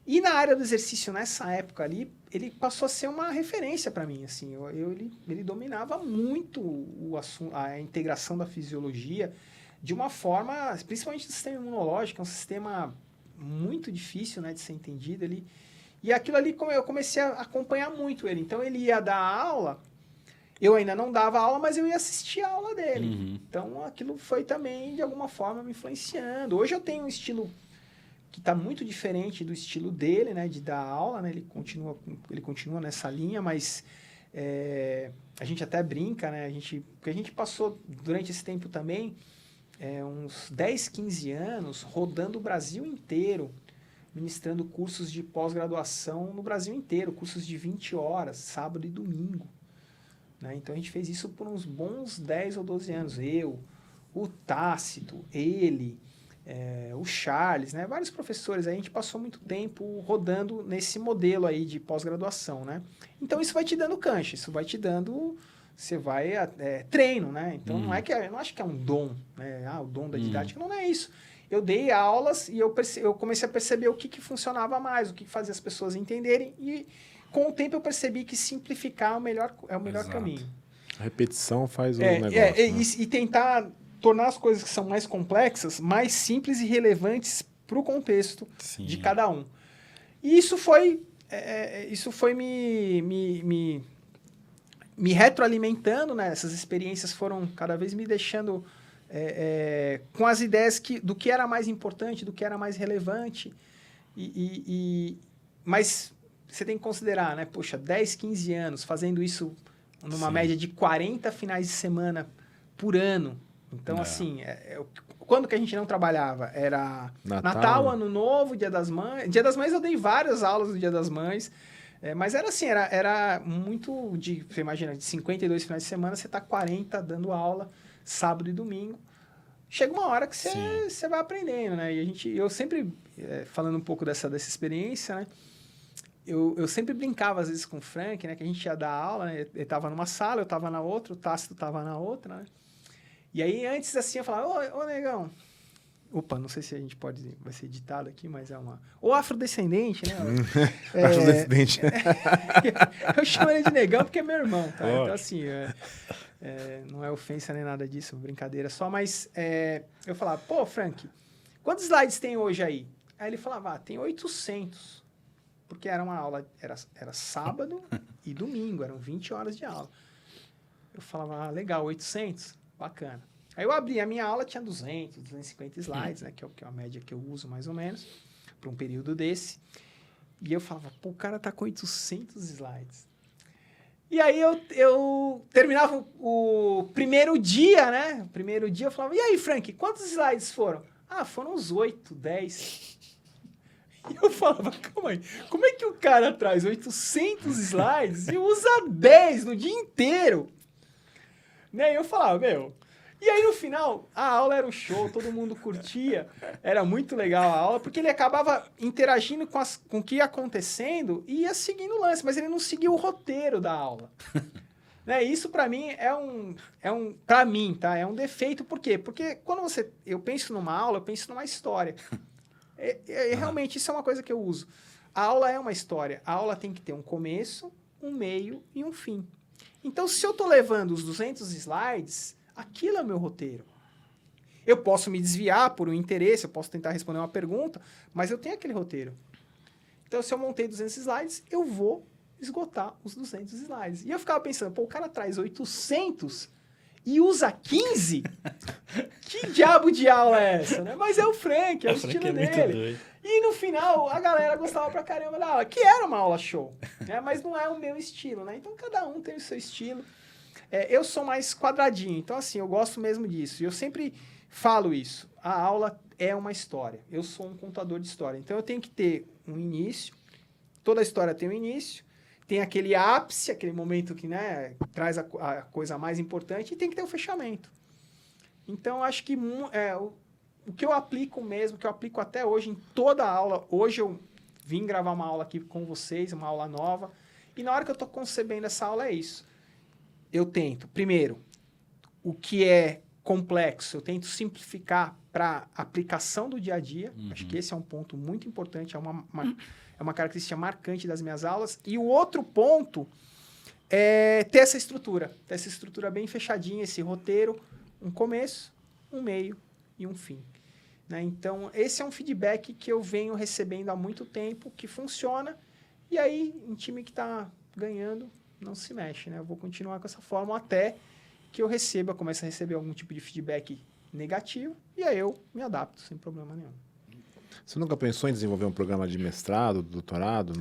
E na área do exercício, nessa época ali, ele passou a ser uma referência para mim, assim, eu, eu- ele, ele dominava muito o assunto, a integração da fisiologia de uma forma, principalmente do sistema imunológico, é um sistema muito difícil, né, de ser entendido, ele, e aquilo ali eu comecei a acompanhar muito ele, então ele ia dar aula, eu ainda não dava aula, mas eu ia assistir a aula dele, Uhum. então aquilo foi também de alguma forma me influenciando. Hoje eu tenho um estilo que está muito diferente do estilo dele, né, de dar aula, né, ele continua ele continua nessa linha, mas é, a gente até brinca, né, a gente porque a gente passou durante esse tempo também é, uns 10, 15 anos rodando o Brasil inteiro, ministrando cursos de pós-graduação no Brasil inteiro, cursos de 20 horas, sábado e domingo. Né? Então a gente fez isso por uns bons 10 ou 12 anos. Eu, o Tácito, ele, é, o Charles, né? vários professores. Aí a gente passou muito tempo rodando nesse modelo aí de pós-graduação. Né? Então isso vai te dando cancha, isso vai te dando. Você vai. É, treino, né? Então não é que. é- Eu não acho que é um dom, né? Ah, o dom da Uhum. didática não é isso. Eu dei aulas e eu, perce- eu comecei a perceber o que, que funcionava mais, o que fazia as pessoas entenderem, e com o tempo eu percebi que simplificar é o melhor, é o melhor Exato. caminho. A repetição faz o É, negócio. é, né? e, e tentar tornar as coisas que são mais complexas mais simples e relevantes para o contexto Sim. de cada um. E isso foi, é, é, isso foi me, me, me, me retroalimentando, né? Essas experiências foram cada vez me deixando é, é, com as ideias que, do que era mais importante, do que era mais relevante. E, e- e- mas você tem que considerar, né? Poxa, 10, 15 anos fazendo isso numa Sim. média de 40 finais de semana por ano. Então, É. assim, é- é quando que a gente não trabalhava? Era Natal. Natal, Ano Novo, Dia das Mães. Dia das Mães eu dei várias aulas do Dia das Mães. É, mas era assim, era, era muito de. Você imagina, de 52 finais de semana, você tá 40 dando aula, sábado e domingo. Chega uma hora que você, você vai aprendendo, né? E a gente, eu sempre, é, falando um pouco dessa, dessa experiência, né? Eu, eu sempre brincava às vezes com o Frank, né? Que a gente ia dar aula, né? Ele tava numa sala, eu tava na outra, o Tácito tava na outra, né? E aí, antes assim, eu falava, ô, ô negão. Opa, não sei se a gente pode. Vai ser editado aqui, mas é uma. Ou afrodescendente, né? É, Acho acidente. eu chamo ele de negão porque é meu irmão, tá? Então, assim, é, é, não é ofensa nem nada disso, brincadeira só, mas é, eu falava, pô, Frank, quantos slides tem hoje aí? Aí ele falava, ah, tem 800. Porque era uma aula, era, era sábado e domingo, eram 20 horas de aula. Eu falava, ah, legal, 800, bacana. Aí eu abri a minha aula, tinha 200, 250 slides, né? Que é, o- que é a média que eu uso mais ou menos, para um período desse. E eu falava, pô, o cara tá com 800 slides. E aí eu, eu terminava o, o primeiro dia, né? O primeiro dia eu falava, e aí, Frank, quantos slides foram? Ah, foram uns 8, 10. Eu falava, calma aí, como é que o cara traz 800 slides e usa 10 no dia inteiro? Né? E eu falava, meu. E aí no final, a aula era um show, todo mundo curtia, era muito legal a aula, porque ele acabava interagindo com, as, com o que ia acontecendo e ia seguindo o lance, mas ele não seguia o roteiro da aula. né? Isso para mim é um, é um para mim, tá? É um defeito, por quê? Porque quando você, eu penso numa aula, eu penso numa história. É, é- realmente isso é uma coisa que eu uso. A aula é uma história. A aula tem que ter um começo, um meio e um fim. Então, se eu tô levando os 200 slides, aquilo é o meu roteiro. Eu posso me desviar por um interesse, eu posso tentar responder uma pergunta, mas eu tenho aquele roteiro. Então, se eu montei 200 slides, eu vou esgotar os 200 slides. E eu ficava pensando, pô, o cara traz 800 e usa 15? que diabo de aula é essa, né? Mas é o Frank, é o O Frank estilo é dele. E no final, a galera gostava pra caramba da aula, que era uma aula show, né? Mas não é o meu estilo, né? Então cada um tem o seu estilo. É, eu sou mais quadradinho, então assim, eu gosto mesmo disso. E eu sempre falo isso. A aula é uma história. Eu sou um contador de história. Então eu tenho que ter um início. Toda história tem um início. Tem aquele ápice, aquele momento que né, traz a, a coisa mais importante, e tem que ter o fechamento. Então, acho que é, o, o que eu aplico mesmo, que eu aplico até hoje em toda a aula, hoje eu vim gravar uma aula aqui com vocês, uma aula nova, e na hora que eu estou concebendo essa aula é isso. Eu tento, primeiro, o que é complexo, eu tento simplificar para aplicação do dia a dia. Acho que esse é um ponto muito importante, é uma, uma- é uma característica marcante das minhas aulas. E o outro ponto é ter essa estrutura, ter essa estrutura bem fechadinha, esse roteiro, um começo, um meio e um fim. né? Então, esse é um feedback que eu venho recebendo há muito tempo, que funciona, e aí, em time que está ganhando, não se mexe. Né? Eu vou continuar com essa forma até que eu receba, comece a receber algum tipo de feedback negativo, e aí eu me adapto sem problema nenhum. Você nunca pensou em desenvolver um programa de mestrado, doutorado,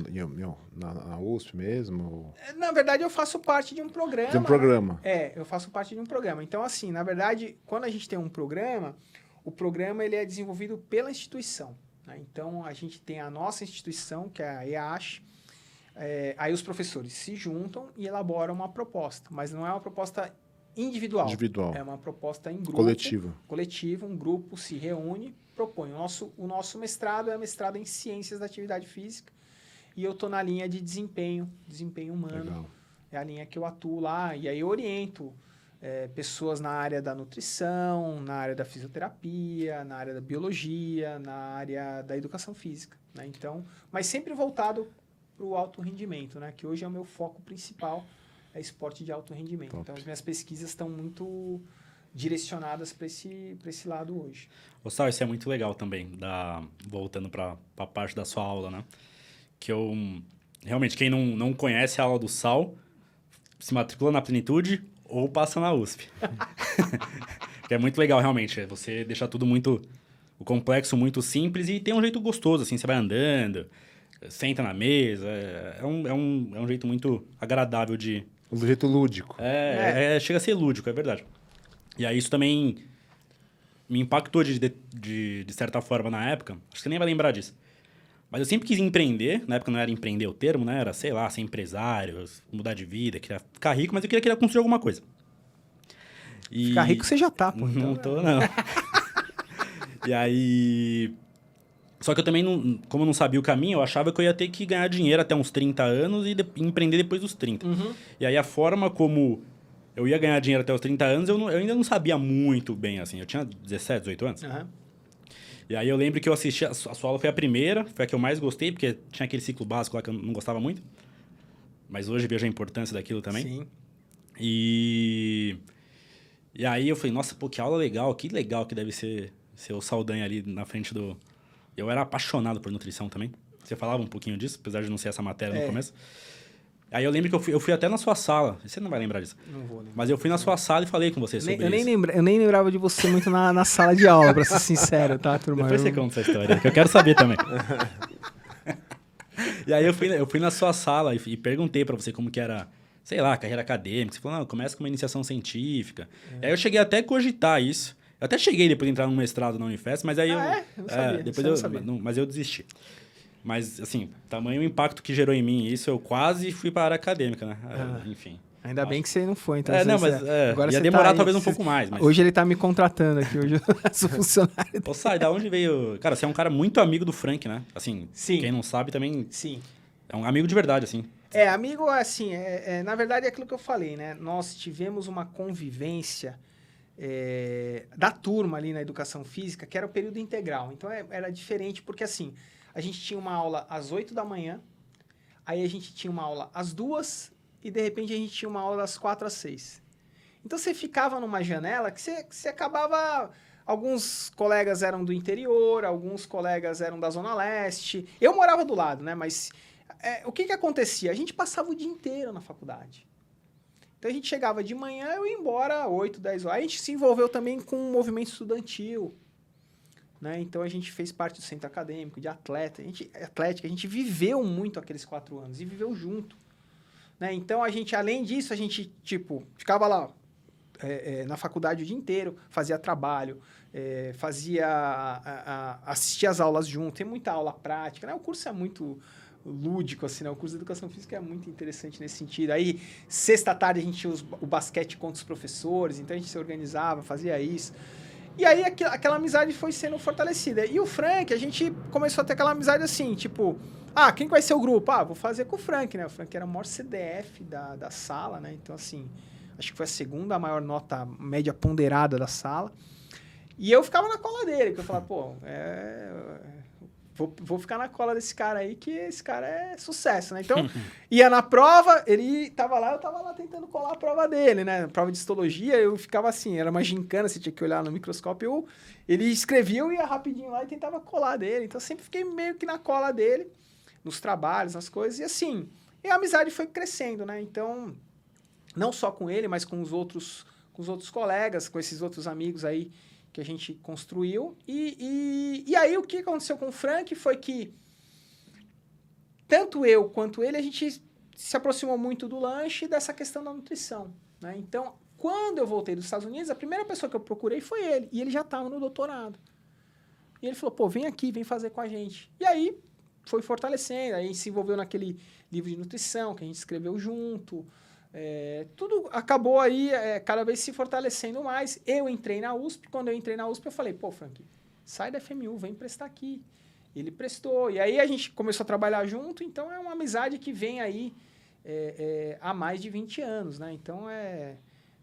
na, na USP mesmo? Na verdade, eu faço parte de um programa. Tem um programa. É, eu faço parte de um programa. Então, assim, na verdade, quando a gente tem um programa, o programa ele é desenvolvido pela instituição. né? Então, a gente tem a nossa instituição, que é a EASH, é, aí os professores se juntam e elaboram uma proposta, mas não é uma proposta individual. Individual. É uma proposta em grupo. Coletivo. Coletivo, um grupo se reúne, propõe. O nosso, o nosso mestrado é mestrado em Ciências da Atividade Física e eu estou na linha de desempenho, desempenho humano Legal. é a linha que eu atuo lá, e aí eu oriento é, pessoas na área da nutrição, na área da fisioterapia, na área da biologia, na área da educação física, né? Então, mas sempre voltado para o alto rendimento, né? Que hoje é o meu foco principal, é esporte de alto rendimento. Top. Então, as minhas pesquisas estão muito direcionadas para esse, pra esse lado hoje. Ô, Sal, isso é muito legal também, da, voltando para a parte da sua aula, né? Que eu, realmente, quem não, não conhece a aula do Sal, se matricula na Plenitude ou passa na USP. que é muito legal, realmente, é você deixar tudo muito, o complexo muito simples e tem um jeito gostoso, assim, você vai andando, senta na mesa, é, é um, é, um, é um jeito muito agradável de, Do jeito lúdico. é, é, chega a ser lúdico, é verdade. E aí isso também me impactou de, de, de certa forma na época, acho que você nem vai lembrar disso. Mas eu sempre quis empreender, na época não era empreender o termo, né? Era, sei lá, ser empresário, mudar de vida, queria ficar rico, mas eu queria, queria construir alguma coisa. E... Ficar rico você já tá, pô. Não então... tô, não. e aí. Só que eu também, não, como eu não sabia o caminho, eu achava que eu ia ter que ganhar dinheiro até uns 30 anos e de, empreender depois dos 30. Uhum. E aí a forma como eu ia ganhar dinheiro até os 30 anos, eu, não, eu ainda não sabia muito bem, assim. Eu tinha 17, 18 anos. Uhum. E aí eu lembro que eu assisti, a sua aula foi a primeira, foi a que eu mais gostei, porque tinha aquele ciclo básico lá que eu não gostava muito. Mas hoje vejo a importância daquilo também. Sim. E... E aí eu falei, nossa, pô, que aula legal, que legal que deve ser, ser o Saldanha ali na frente do... Eu era apaixonado por nutrição também. Você falava um pouquinho disso, apesar de não ser essa matéria é. no começo. Aí eu lembro que eu fui, eu fui até na sua sala. Você não vai lembrar disso. Não vou lembrar. Mas eu fui na sua sala e falei com você sobre eu nem isso. Lembra, eu nem lembrava de você muito na, na sala de aula, pra ser sincero, tá, turma? Depois você conta essa história, que eu quero saber também. e aí eu fui, eu fui na sua sala e, e perguntei para você como que era, sei lá, carreira acadêmica. Você falou, não, começa com uma iniciação científica. É. Aí eu cheguei até a cogitar isso. Eu até cheguei depois de entrar num mestrado na Unifesp, mas aí ah, eu... É? Eu não sabia. É, depois eu, sabia. Não, mas eu desisti. Mas, assim, tamanho o impacto que gerou em mim isso, eu quase fui para a área acadêmica, né? Ah, Enfim. Ainda bem que você não foi, então. É, não, mas é, agora ia demorar tá talvez um pouco mais. Mas... Hoje ele tá me contratando aqui, hoje eu sou funcionário. Ô, Sai, da onde veio... Cara, você é um cara muito amigo do Frank, né? Assim, Sim. quem não sabe também... Sim. É um amigo de verdade, assim. É, amigo, assim, é, é, na verdade é aquilo que eu falei, né? Nós tivemos uma convivência é, da turma ali na educação física, que era o período integral. Então é, era diferente, porque assim, a gente tinha uma aula às 8 da manhã, aí a gente tinha uma aula às duas e de repente a gente tinha uma aula das 4 às 6. Então você ficava numa janela que você, você acabava. Alguns colegas eram do interior, alguns colegas eram da Zona Leste. Eu morava do lado, né? Mas é, o que, que acontecia? A gente passava o dia inteiro na faculdade. Então a gente chegava de manhã e ia embora 8, 10 horas. A gente se envolveu também com o movimento estudantil. Né? Então a gente fez parte do centro acadêmico, de atleta, a gente, atlética, a gente viveu muito aqueles quatro anos e viveu junto. Né? Então a gente, além disso, a gente tipo ficava lá é, é, na faculdade o dia inteiro, fazia trabalho, é, fazia assistia as aulas junto, tem muita aula prática. Né? O curso é muito lúdico, assim, né? O curso de educação física é muito interessante nesse sentido. Aí, sexta tarde, a gente tinha os, o basquete contra os professores, então a gente se organizava, fazia isso. E aí aquela, amizade foi sendo fortalecida. E o Frank, a gente começou a ter aquela amizade assim, tipo, ah, quem vai ser o grupo? Ah, vou fazer com o Frank, né? O Frank era o maior CDF da, da sala, né? Então, assim, acho que foi a segunda maior nota média ponderada da sala. E eu ficava na cola dele, que eu falava, pô, é, vou, vou ficar na cola desse cara aí, que esse cara é sucesso, né? Então, ia na prova, ele tava lá, eu tava lá tentando colar a prova dele, né? Prova de histologia, eu ficava assim, era uma gincana, você tinha que olhar no microscópio, eu, ele escrevia, eu ia rapidinho lá e tentava colar dele. Então, eu sempre fiquei meio que na cola dele, nos trabalhos, nas coisas, e assim, e a amizade foi crescendo, né? Então, não só com ele, mas com os outros, com os outros colegas, com esses outros amigos aí, que a gente construiu. E, e, e aí o que aconteceu com o Frank foi que tanto eu quanto ele, a gente se aproximou muito do lanche e dessa questão da nutrição. Né? Então, quando eu voltei dos Estados Unidos, a primeira pessoa que eu procurei foi ele. E ele já estava no doutorado. E ele falou, pô, vem aqui, vem fazer com a gente. E aí foi fortalecendo, aí se envolveu naquele livro de nutrição que a gente escreveu junto. É, tudo acabou aí é, cada vez se fortalecendo mais. Eu entrei na USP, quando eu entrei na USP eu falei, pô, Frank, sai da FMU, vem prestar aqui. Ele prestou, e aí a gente começou a trabalhar junto, então é uma amizade que vem aí é, é há mais de 20 anos, né? Então é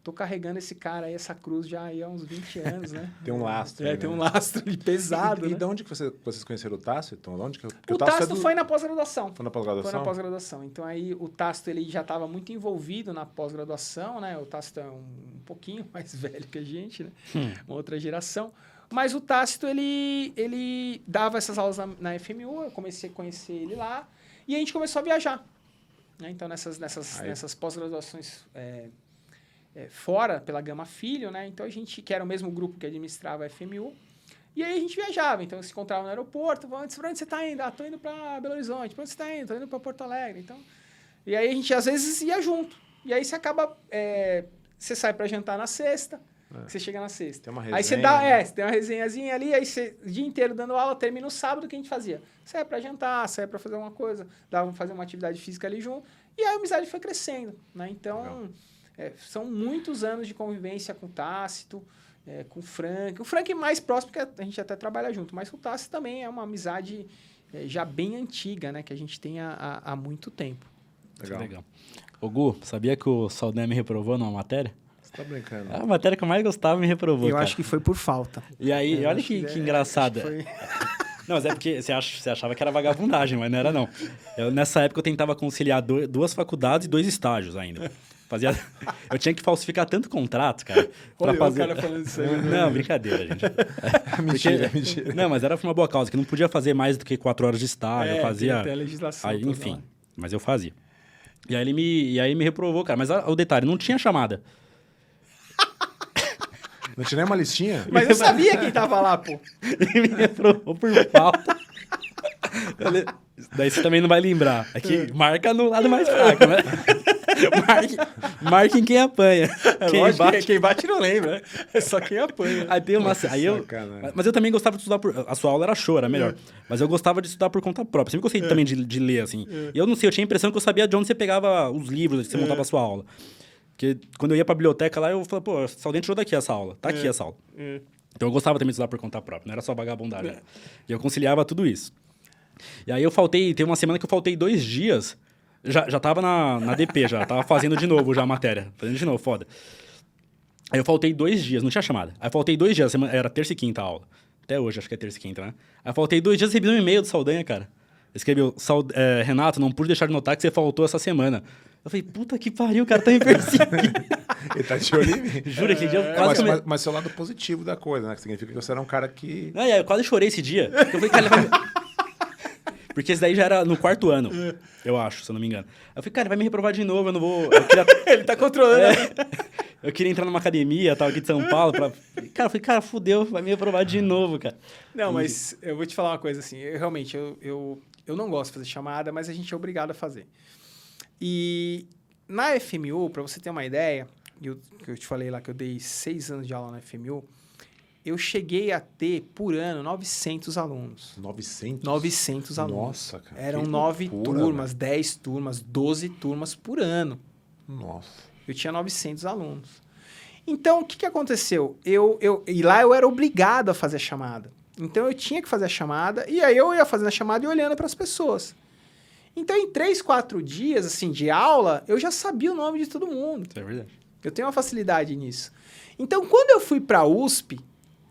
tô carregando esse cara aí, essa cruz já aí há uns 20 anos, né? tem um lastro. É, aí, tem né? um lastro de pesado. E, e, né? de onde que você, vocês conheceram o Tácito? Então, onde que, o, o Tácito é do... foi na pós-graduação. Foi na pós-graduação? Foi na pós-graduação. Então aí o Tácito ele já estava muito envolvido na pós-graduação, né? O Tácito é um, um, pouquinho mais velho que a gente, né? Hum. Uma outra geração. Mas o Tácito, ele, ele dava essas aulas na, na FMU, eu comecei a conhecer ele lá, e a gente começou a viajar. Né? Então, nessas, nessas, nessas pós-graduações é, é, fora pela Gama Filho, né? Então a gente, que era o mesmo grupo que administrava a FMU, e aí a gente viajava, então se encontrava no aeroporto, para onde você está indo? Ah, tô indo para Belo Horizonte, para onde você está indo? Tô indo para Porto Alegre, então... E aí a gente às vezes ia junto, e aí você acaba, é, você sai para jantar na sexta, que você chega na sexta. Tem uma Aí você resenha, dá, né? é, você tem uma resenhazinha ali, aí você o dia inteiro dando aula, termina o sábado, o que a gente fazia? Sai pra jantar, sai pra fazer alguma coisa, dava fazer uma atividade física ali junto, e aí a amizade foi crescendo, né? Então, é, são muitos anos de convivência com o Tácito, é, com o Frank. O Frank é mais próximo, porque a gente até trabalha junto, mas o Tácito também é uma amizade é, já bem antiga, né? Que a gente tem há, há- muito tempo. Legal. Legal. Ô, Gu, sabia que o Saldanha me reprovou numa matéria? Você tá brincando. A matéria que eu mais gostava me reprovou, Eu cara. acho que foi por falta. E aí, Eu olha que, é, que engraçado. acho que foi- Não, mas é porque você, ach- você achava que era vagabundagem, mas não era não. Eu, nessa época eu tentava conciliar do- duas faculdades e dois estágios ainda. Fazia... Eu tinha que falsificar tanto contrato, cara. pra Olha o fazer... cara falando isso aí. né? Não, brincadeira, gente. mentira, Porque- mentira. Não, mas era por uma boa causa, que não podia fazer mais do que quatro horas de estágio. É, eu fazia. até a legislação Aí, enfim, lá. mas eu fazia. E aí ele me, e aí me reprovou, cara. Mas o detalhe, não tinha chamada. Não tinha nem uma listinha? Mas eu sabia quem tava lá, pô. Ele me reprovou por falta. Daí você também não vai lembrar. É que marca no lado mais fraco, né? Marque, marque em quem apanha. quem Lógico que bate. quem bate não lembra. É só quem apanha. Aí tem uma. Aí eu, mas eu também gostava de estudar por. A sua aula era show, era melhor. Mas eu gostava de estudar por conta própria. Sempre gostei também de, de ler, assim. E eu não sei, eu tinha a impressão que eu sabia de onde você pegava os livros que você montava a sua aula. Porque quando eu ia pra biblioteca lá, eu falava, pô, Saldanha tirou daqui essa aula. Tá aqui essa aula. Então eu gostava também de estudar por conta própria, não era só vagabundagem. né? E eu conciliava tudo isso. E aí eu faltei, teve uma semana que eu faltei dois dias, já, já tava na, na DP, já tava fazendo de novo já a matéria. Fazendo de novo, foda. Aí eu faltei dois dias, não tinha chamada. Aí eu faltei dois dias, semana- era terça e quinta a aula. Até hoje, acho que é terça e quinta, né? Aí eu faltei dois dias e recebi um e-mail do Saldanha, cara. Escreveu, "Sal- é, Renato, não pude deixar de notar que você faltou essa semana. Eu falei, puta que pariu, o cara tá me perseguindo. Ele tá em mim. Juro que dia eu É, quase mas, come- mas, mas o lado positivo da coisa, né? Que significa que você era um cara que. Não, eu quase chorei esse dia. Eu falei, cara, ele vai me... Porque esse daí já era no quarto ano, eu acho, se eu não me engano. Aí eu falei, cara, vai me reprovar de novo, eu não vou... Eu queria, Ele tá controlando. É. eu queria entrar numa academia, tal, aqui de São Paulo, pra... Cara, eu falei, cara, fudeu, vai me reprovar de novo, cara. Não, mas eu vou te falar uma coisa assim. Eu, realmente, eu, eu, eu não gosto de fazer chamada, mas a gente é obrigado a fazer. E na FMU, para você ter uma ideia, eu, que eu te falei lá que eu dei seis anos de aula na FMU, eu cheguei a ter, por ano, 900 alunos. 900? 900 alunos. Nossa, cara. Eram nove turmas, 10 turmas, 12 turmas por ano. Nossa. Eu tinha 900 alunos. Então, o que, que aconteceu? Eu, eu, e lá eu era obrigado a fazer a chamada. Então, eu tinha que fazer a chamada, e aí eu ia fazendo a chamada e olhando para as pessoas. Então, em três, quatro dias, assim, de aula, eu já sabia o nome de todo mundo. É verdade. Eu tenho uma facilidade nisso. Então, quando eu fui para a USP,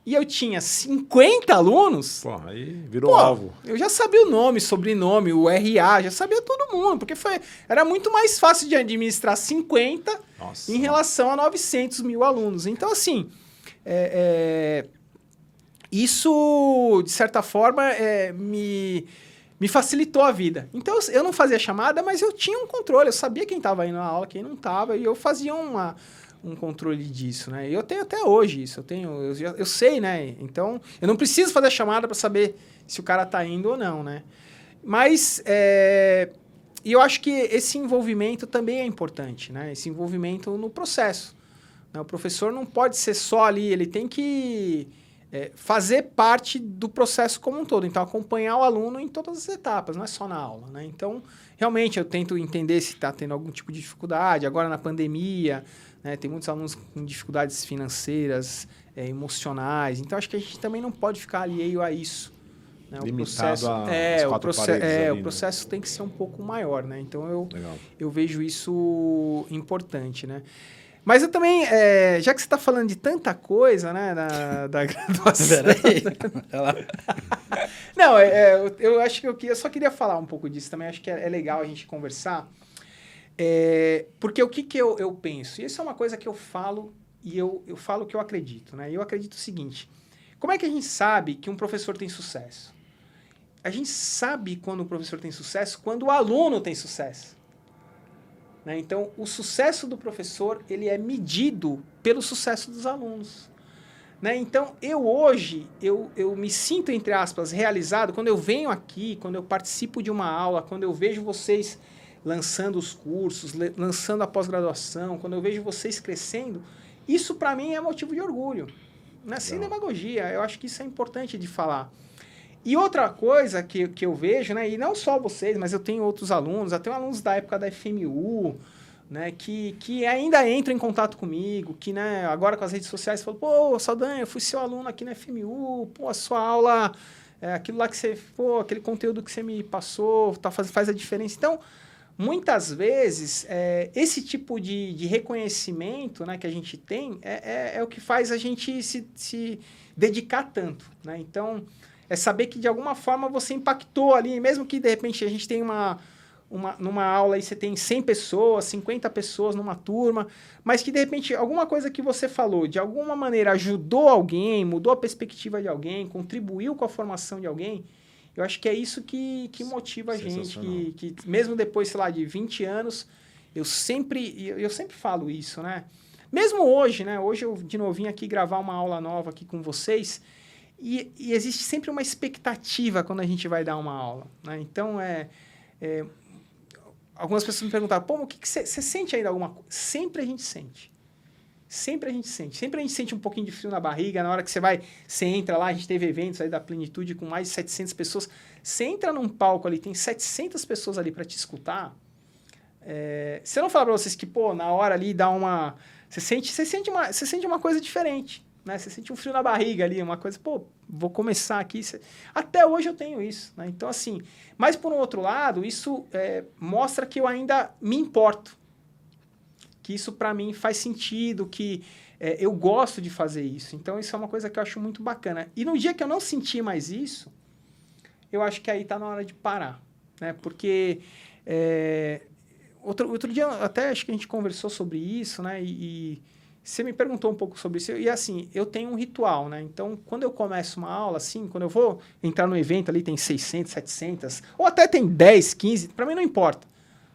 e eu tinha 50 alunos, Pô, aí virou Pô, alvo. Eu já sabia o nome, sobrenome, o RA, já sabia todo mundo, porque foi, era muito mais fácil de administrar 50 Nossa. em relação a 900 mil alunos. Então, assim, é, é, isso, de certa forma, é, me, me facilitou a vida. Então, eu não fazia chamada, mas eu tinha um controle, eu sabia quem estava indo na aula, quem não estava, e eu fazia uma, um controle disso, né? Eu tenho até hoje isso, eu tenho, eu, eu sei, né? Então, eu não preciso fazer a chamada para saber se o cara tá indo ou não, né? Mas, é, eu acho que esse envolvimento também é importante, né? Esse envolvimento no processo. né? O professor não pode ser só ali, ele tem que é, fazer parte do processo como um todo. Então, acompanhar o aluno em todas as etapas, não é só na aula, né? Então, realmente, eu tento entender se está tendo algum tipo de dificuldade. Agora, na pandemia, né, tem muitos alunos com dificuldades financeiras, é, emocionais. Então, acho que a gente também não pode ficar alheio a isso. né? O Limitado processo, às é, o, proce é, ali, o né? processo tem que ser um pouco maior, né? Então, eu, Legal. eu vejo isso importante, né? Mas eu também, é, já que você está falando de tanta coisa, né, da, da graduação... Não, é, é, eu, eu acho que eu, eu só queria falar um pouco disso também. Acho que é, é legal a gente conversar. É, porque o que, que eu, eu penso? E isso é uma coisa que eu falo e eu, eu falo que eu acredito, né? Eu acredito o seguinte: como é que a gente sabe que um professor tem sucesso? A gente sabe quando o professor tem sucesso quando o aluno tem sucesso. Né? Então, o sucesso do professor ele é medido pelo sucesso dos alunos. Né? Então, eu hoje, eu, eu me sinto, entre aspas, realizado quando eu venho aqui, quando eu participo de uma aula, quando eu vejo vocês lançando os cursos, lançando a pós-graduação, quando eu vejo vocês crescendo, Isso para mim é motivo de orgulho, né? sem demagogia. Eu acho que isso é importante de falar. E outra coisa que, que eu vejo, né, e não só vocês, mas eu tenho outros alunos, até alunos da época da FMU, né, que, que ainda entram em contato comigo, que né, agora com as redes sociais falam, pô, Saldanha, eu fui seu aluno aqui na FMU, pô, a sua aula, é, aquilo lá que você, pô, aquele conteúdo que você me passou, tá, faz, faz a diferença. Então, muitas vezes, é, esse tipo de, de reconhecimento né, que a gente tem é, é, é o que faz a gente se, se dedicar tanto. Né? Então, é saber que de alguma forma você impactou ali, mesmo que de repente a gente tenha uma, uma numa aula e você tem 100 pessoas, 50 pessoas numa turma, mas que de repente alguma coisa que você falou de alguma maneira ajudou alguém, mudou a perspectiva de alguém, contribuiu com a formação de alguém, eu acho que é isso que, que motiva a gente, que, que mesmo depois, sei lá, de 20 anos, eu sempre, eu sempre falo isso, né? Mesmo hoje, né? Hoje eu de novo vim aqui gravar uma aula nova aqui com vocês, e, e, existe sempre uma expectativa quando a gente vai dar uma aula. Né? Então, é, é, algumas pessoas me perguntaram, pô, o que você sente ainda alguma coisa? Sempre a gente sente. Sempre a gente sente. Sempre a gente sente um pouquinho de frio na barriga na hora que você vai, você entra lá, a gente teve eventos aí da Plenitude com mais de 700 pessoas. Você entra num palco ali, tem 700 pessoas ali para te escutar. É, se eu não falar para vocês que, pô, na hora ali dá uma... Você sente, você sente, uma, você sente uma coisa diferente né? Você sente um frio na barriga ali, uma coisa, pô, vou começar aqui. Até hoje eu tenho isso, né? Então, assim, mas por um outro lado, isso é, mostra que eu ainda me importo. Que isso para mim faz sentido, que é, eu gosto de fazer isso. Então, isso é uma coisa que eu acho muito bacana. E no dia que eu não senti mais isso, eu acho que aí tá na hora de parar, né? Porque é, outro, outro dia, até acho que a gente conversou sobre isso, né? e, e você me perguntou um pouco sobre isso. E assim, eu tenho um ritual, né? Então, quando eu começo uma aula, assim, quando eu vou entrar no evento ali, tem 600, 700, ou até tem 10, 15, para mim não importa.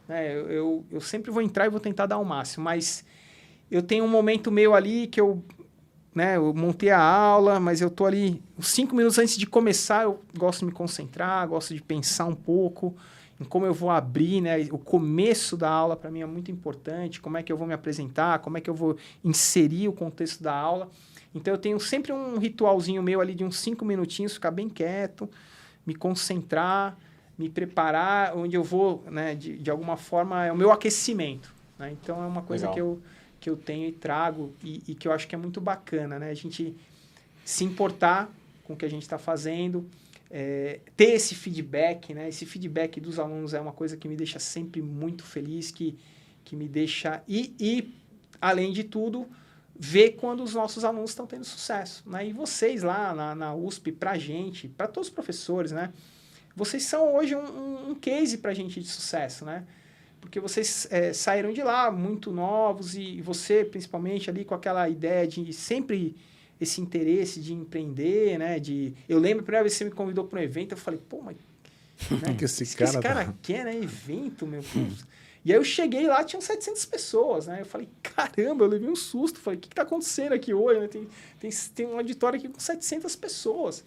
Né? Eu, eu, eu, sempre vou entrar e vou tentar dar o máximo, mas eu tenho um momento meu ali que eu, né, eu montei a aula, mas eu tô ali, 5 minutos antes de começar, eu gosto de me concentrar, gosto de pensar um pouco em como eu vou abrir, né? O começo da aula para mim é muito importante, como é que eu vou me apresentar, como é que eu vou inserir o contexto da aula. Então eu tenho sempre um ritualzinho meu ali de uns cinco minutinhos, ficar bem quieto, me concentrar, me preparar, onde eu vou, né, de, de alguma forma, é o meu aquecimento. Né? Então é uma coisa que eu, que eu tenho e trago e, e que eu acho que é muito bacana, né? A gente se importar com o que a gente está fazendo, é, ter esse feedback, né? Esse feedback dos alunos é uma coisa que me deixa sempre muito feliz, que, que me deixa... E, e, além de tudo, ver quando os nossos alunos estão tendo sucesso, né? E vocês lá na, na USP, para gente, para todos os professores, né? Vocês são hoje um, um, case para a gente de sucesso, né? Porque vocês é, saíram de lá muito novos e você, principalmente, ali com aquela ideia de sempre esse interesse de empreender, né? De, eu lembro a primeira vez que você me convidou para um evento, eu falei, pô, mas né? que esse cara, que esse cara tá... quer, né? Evento, meu Deus. e aí eu cheguei lá, tinham 700 pessoas, né? Eu falei, caramba, eu levei um susto. Falei, o que está acontecendo aqui hoje? Né? Tem, tem, tem um auditório aqui com 700 pessoas.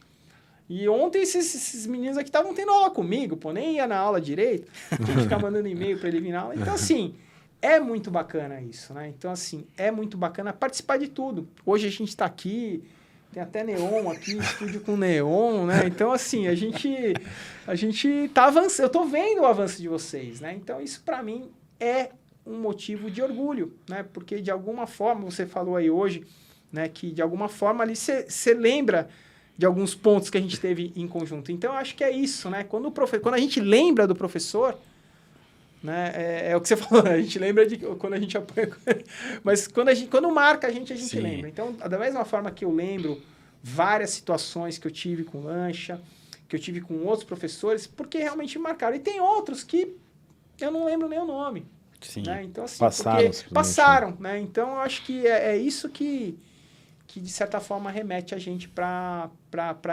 E ontem esses, esses meninos aqui estavam tendo aula comigo, pô, nem ia na aula direito. Tinha que ficar mandando e-mail para ele vir na aula. Então, assim, é muito bacana isso, né? Então, assim, é muito bacana participar de tudo. Hoje a gente está aqui, tem até neon aqui, estúdio com neon, né? Então, assim, a gente a gente tá avançando. Eu tô vendo o avanço de vocês, né? Então, isso para mim é um motivo de orgulho, né? Porque de alguma forma, você falou aí hoje, né, que de alguma forma ali você lembra de alguns pontos que a gente teve em conjunto. Então, eu acho que é isso, né? Quando o profe quando a gente lembra do professor, né? É, é, o que você falou, a gente lembra de quando a gente apanha. Mas quando, a gente, quando marca a gente, a gente Sim. lembra. Então, da mesma forma que eu lembro várias situações que eu tive com lancha, que eu tive com outros professores, porque realmente me marcaram. E tem outros que eu não lembro nem o nome. Sim. Né? Então, assim, passaram. Passaram, né? Então, eu acho que é, é isso que, que, de certa forma, remete a gente para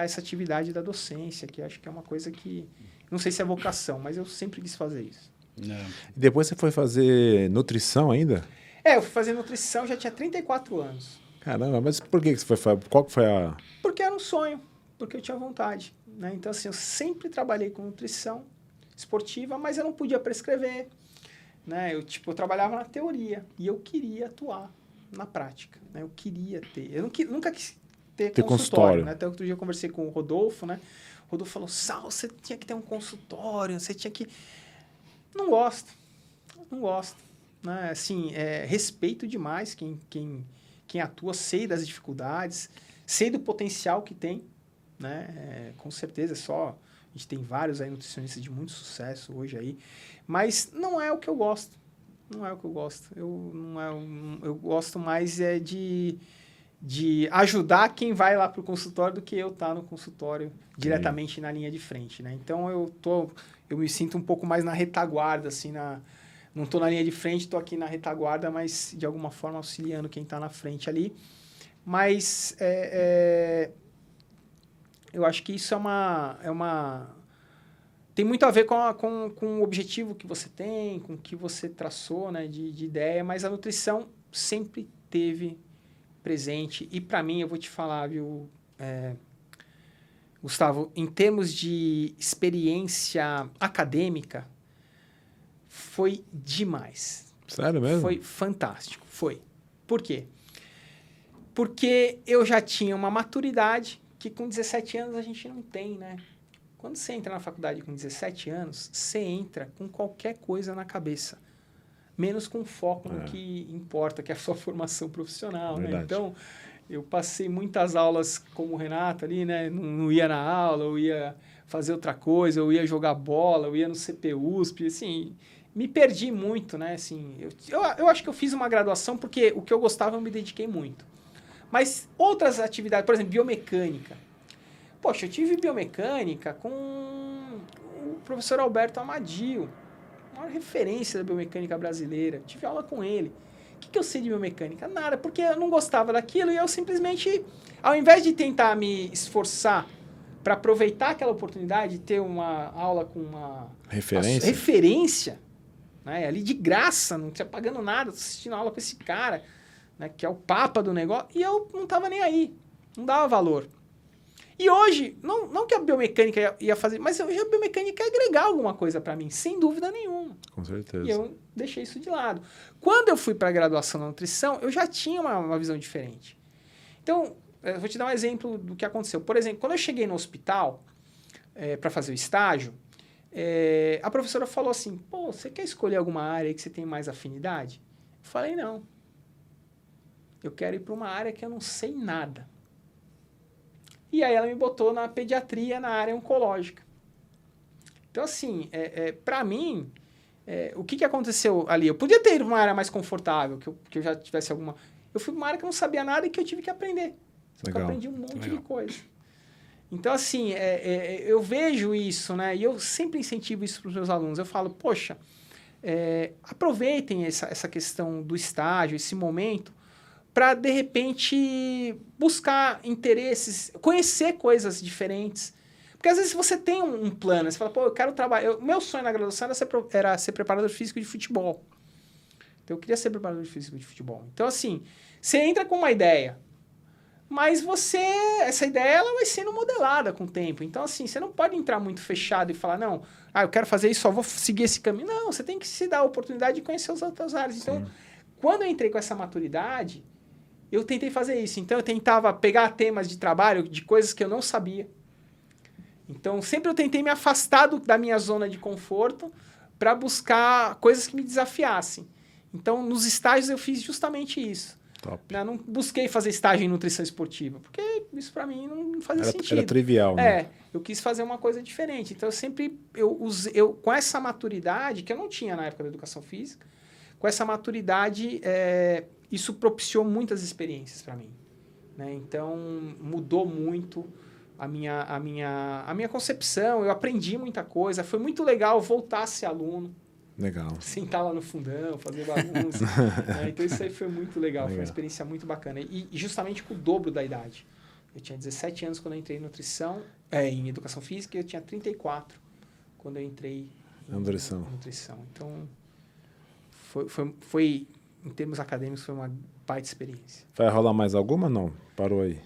essa atividade da docência, que acho que é uma coisa que... Não sei se é vocação, mas eu sempre quis fazer isso. É. Depois você foi fazer nutrição ainda? É, eu fui fazer nutrição, já tinha 34 anos. Caramba, mas por que você foi Qual foi a... Porque era um sonho, porque eu tinha vontade. Né? Então, assim, eu sempre trabalhei com nutrição esportiva, mas eu não podia prescrever. Né? Eu, tipo, eu trabalhava na teoria e eu queria atuar na prática. Né? Eu queria ter. Eu nunca, nunca quis ter, Ter consultório. consultório. Né? Até outro dia eu conversei com o Rodolfo, né? O Rodolfo falou, Sal, você tinha que ter um consultório, você tinha que... Não gosto. Não gosto. Né? Assim, é, respeito demais quem, quem, quem atua, sei das dificuldades, sei do potencial que tem, né? É, com certeza, é só... A gente tem vários aí nutricionistas de muito sucesso hoje aí, mas não é o que eu gosto. Não é o que eu gosto. Eu, não é eu gosto mais é de, de ajudar quem vai lá para o consultório do que eu estar no consultório diretamente na linha de frente, né? Então eu tô, eu me sinto um pouco mais na retaguarda, assim, na, não estou na linha de frente, estou aqui na retaguarda, mas de alguma forma auxiliando quem está na frente ali. Mas é, é, eu acho que isso é uma, é uma tem muito a ver com, a- com, com o objetivo que você tem, com o que você traçou né, de, de ideia, mas a nutrição sempre teve presente. E para mim, eu vou te falar, viu, é, Gustavo, em termos de experiência acadêmica, foi demais. Sério mesmo? Foi fantástico, foi. Por quê? Porque eu já tinha uma maturidade que com 17 anos a gente não tem, né? Quando você entra na faculdade com 17 anos, você entra com qualquer coisa na cabeça, menos com foco no É. que importa, que é a sua formação profissional, né? Então, eu passei muitas aulas como o Renato ali, né? Não, não ia na aula, eu ia fazer outra coisa, eu ia jogar bola, eu ia no CPUSP, assim, me perdi muito, né? Assim, eu, eu, eu acho que eu fiz uma graduação porque o que eu gostava eu me dediquei muito. Mas outras atividades, por exemplo, biomecânica. Poxa, eu tive biomecânica com o professor Alberto Amadio, uma referência da biomecânica brasileira. Tive aula com ele. O que, que eu sei de biomecânica? Nada, porque eu não gostava daquilo e eu simplesmente, ao invés de tentar me esforçar para aproveitar aquela oportunidade de ter uma aula com uma Referência? referência, né? Ali de graça, não tinha pagando nada, assistindo aula com esse cara, né? Que é o papa do negócio, e eu não tava nem aí, não dava valor. E hoje, não, não que a biomecânica ia, ia fazer, mas hoje a biomecânica ia agregar alguma coisa para mim, sem dúvida nenhuma. Com certeza. E eu deixei isso de lado. Quando eu fui para a graduação na nutrição, eu já tinha uma, uma visão diferente. Então, eu vou te dar um exemplo do que aconteceu. Por exemplo, quando eu cheguei no hospital para fazer o estágio, eh, a professora falou assim: pô, você quer escolher alguma área que você tem mais afinidade? Eu falei: não. Eu quero ir para uma área que eu não sei nada. E aí ela me botou na pediatria, na área oncológica. Então, assim, é, para mim, é, o que, que aconteceu ali? Eu podia ter ido uma área mais confortável, que eu, que eu já tivesse alguma. Eu fui para uma área que eu não sabia nada e que eu tive que aprender. Só que eu aprendi um monte Legal. de coisa. Então, assim, é, é, eu vejo isso, né? E eu sempre incentivo isso para os meus alunos. Eu falo, poxa, é, aproveitem essa, essa questão do estágio, esse momento, para, de repente, buscar interesses, conhecer coisas diferentes. Porque às vezes você tem um, um plano, você fala, pô, eu quero trabalhar. eu- meu sonho na graduação era ser, era ser preparador físico de futebol. Então eu queria ser preparador físico de futebol. Então, assim, você entra com uma ideia, mas você, essa ideia, ela vai sendo modelada com o tempo. Então, assim, você não pode entrar muito fechado e falar, não, ah, eu quero fazer isso, só vou seguir esse caminho. Não, você tem que se dar a oportunidade de conhecer as outras áreas. Então, quando eu entrei com essa maturidade, eu tentei fazer isso. Então, eu tentava pegar temas de trabalho, de coisas que eu não sabia. Então, sempre eu tentei me afastar do- da minha zona de conforto para buscar coisas que me desafiassem. Então, nos estágios eu fiz justamente isso. Top. né? Não busquei fazer estágio em nutrição esportiva, porque isso para mim não fazia Era, sentido. era trivial, né? É, eu quis fazer uma coisa diferente. Então, eu sempre, eu, usei, eu com essa maturidade, que eu não tinha na época da educação física, com essa maturidade, é, isso propiciou muitas experiências para mim. Né? Então, mudou muito a minha, a, minha, a minha concepção, eu aprendi muita coisa, foi muito legal voltar a ser aluno, Legal. sentar lá no fundão, fazer bagunça. né? Então isso aí foi muito legal, foi uma Legal. experiência muito bacana. E, e justamente com o dobro da idade. Eu tinha 17 anos quando eu entrei em nutrição, é, em educação física, e eu tinha 34 quando eu entrei em nutrição. nutrição. Então, foi, foi, foi, em termos acadêmicos, foi uma baita experiência. Vai rolar mais alguma? Não. Parou aí.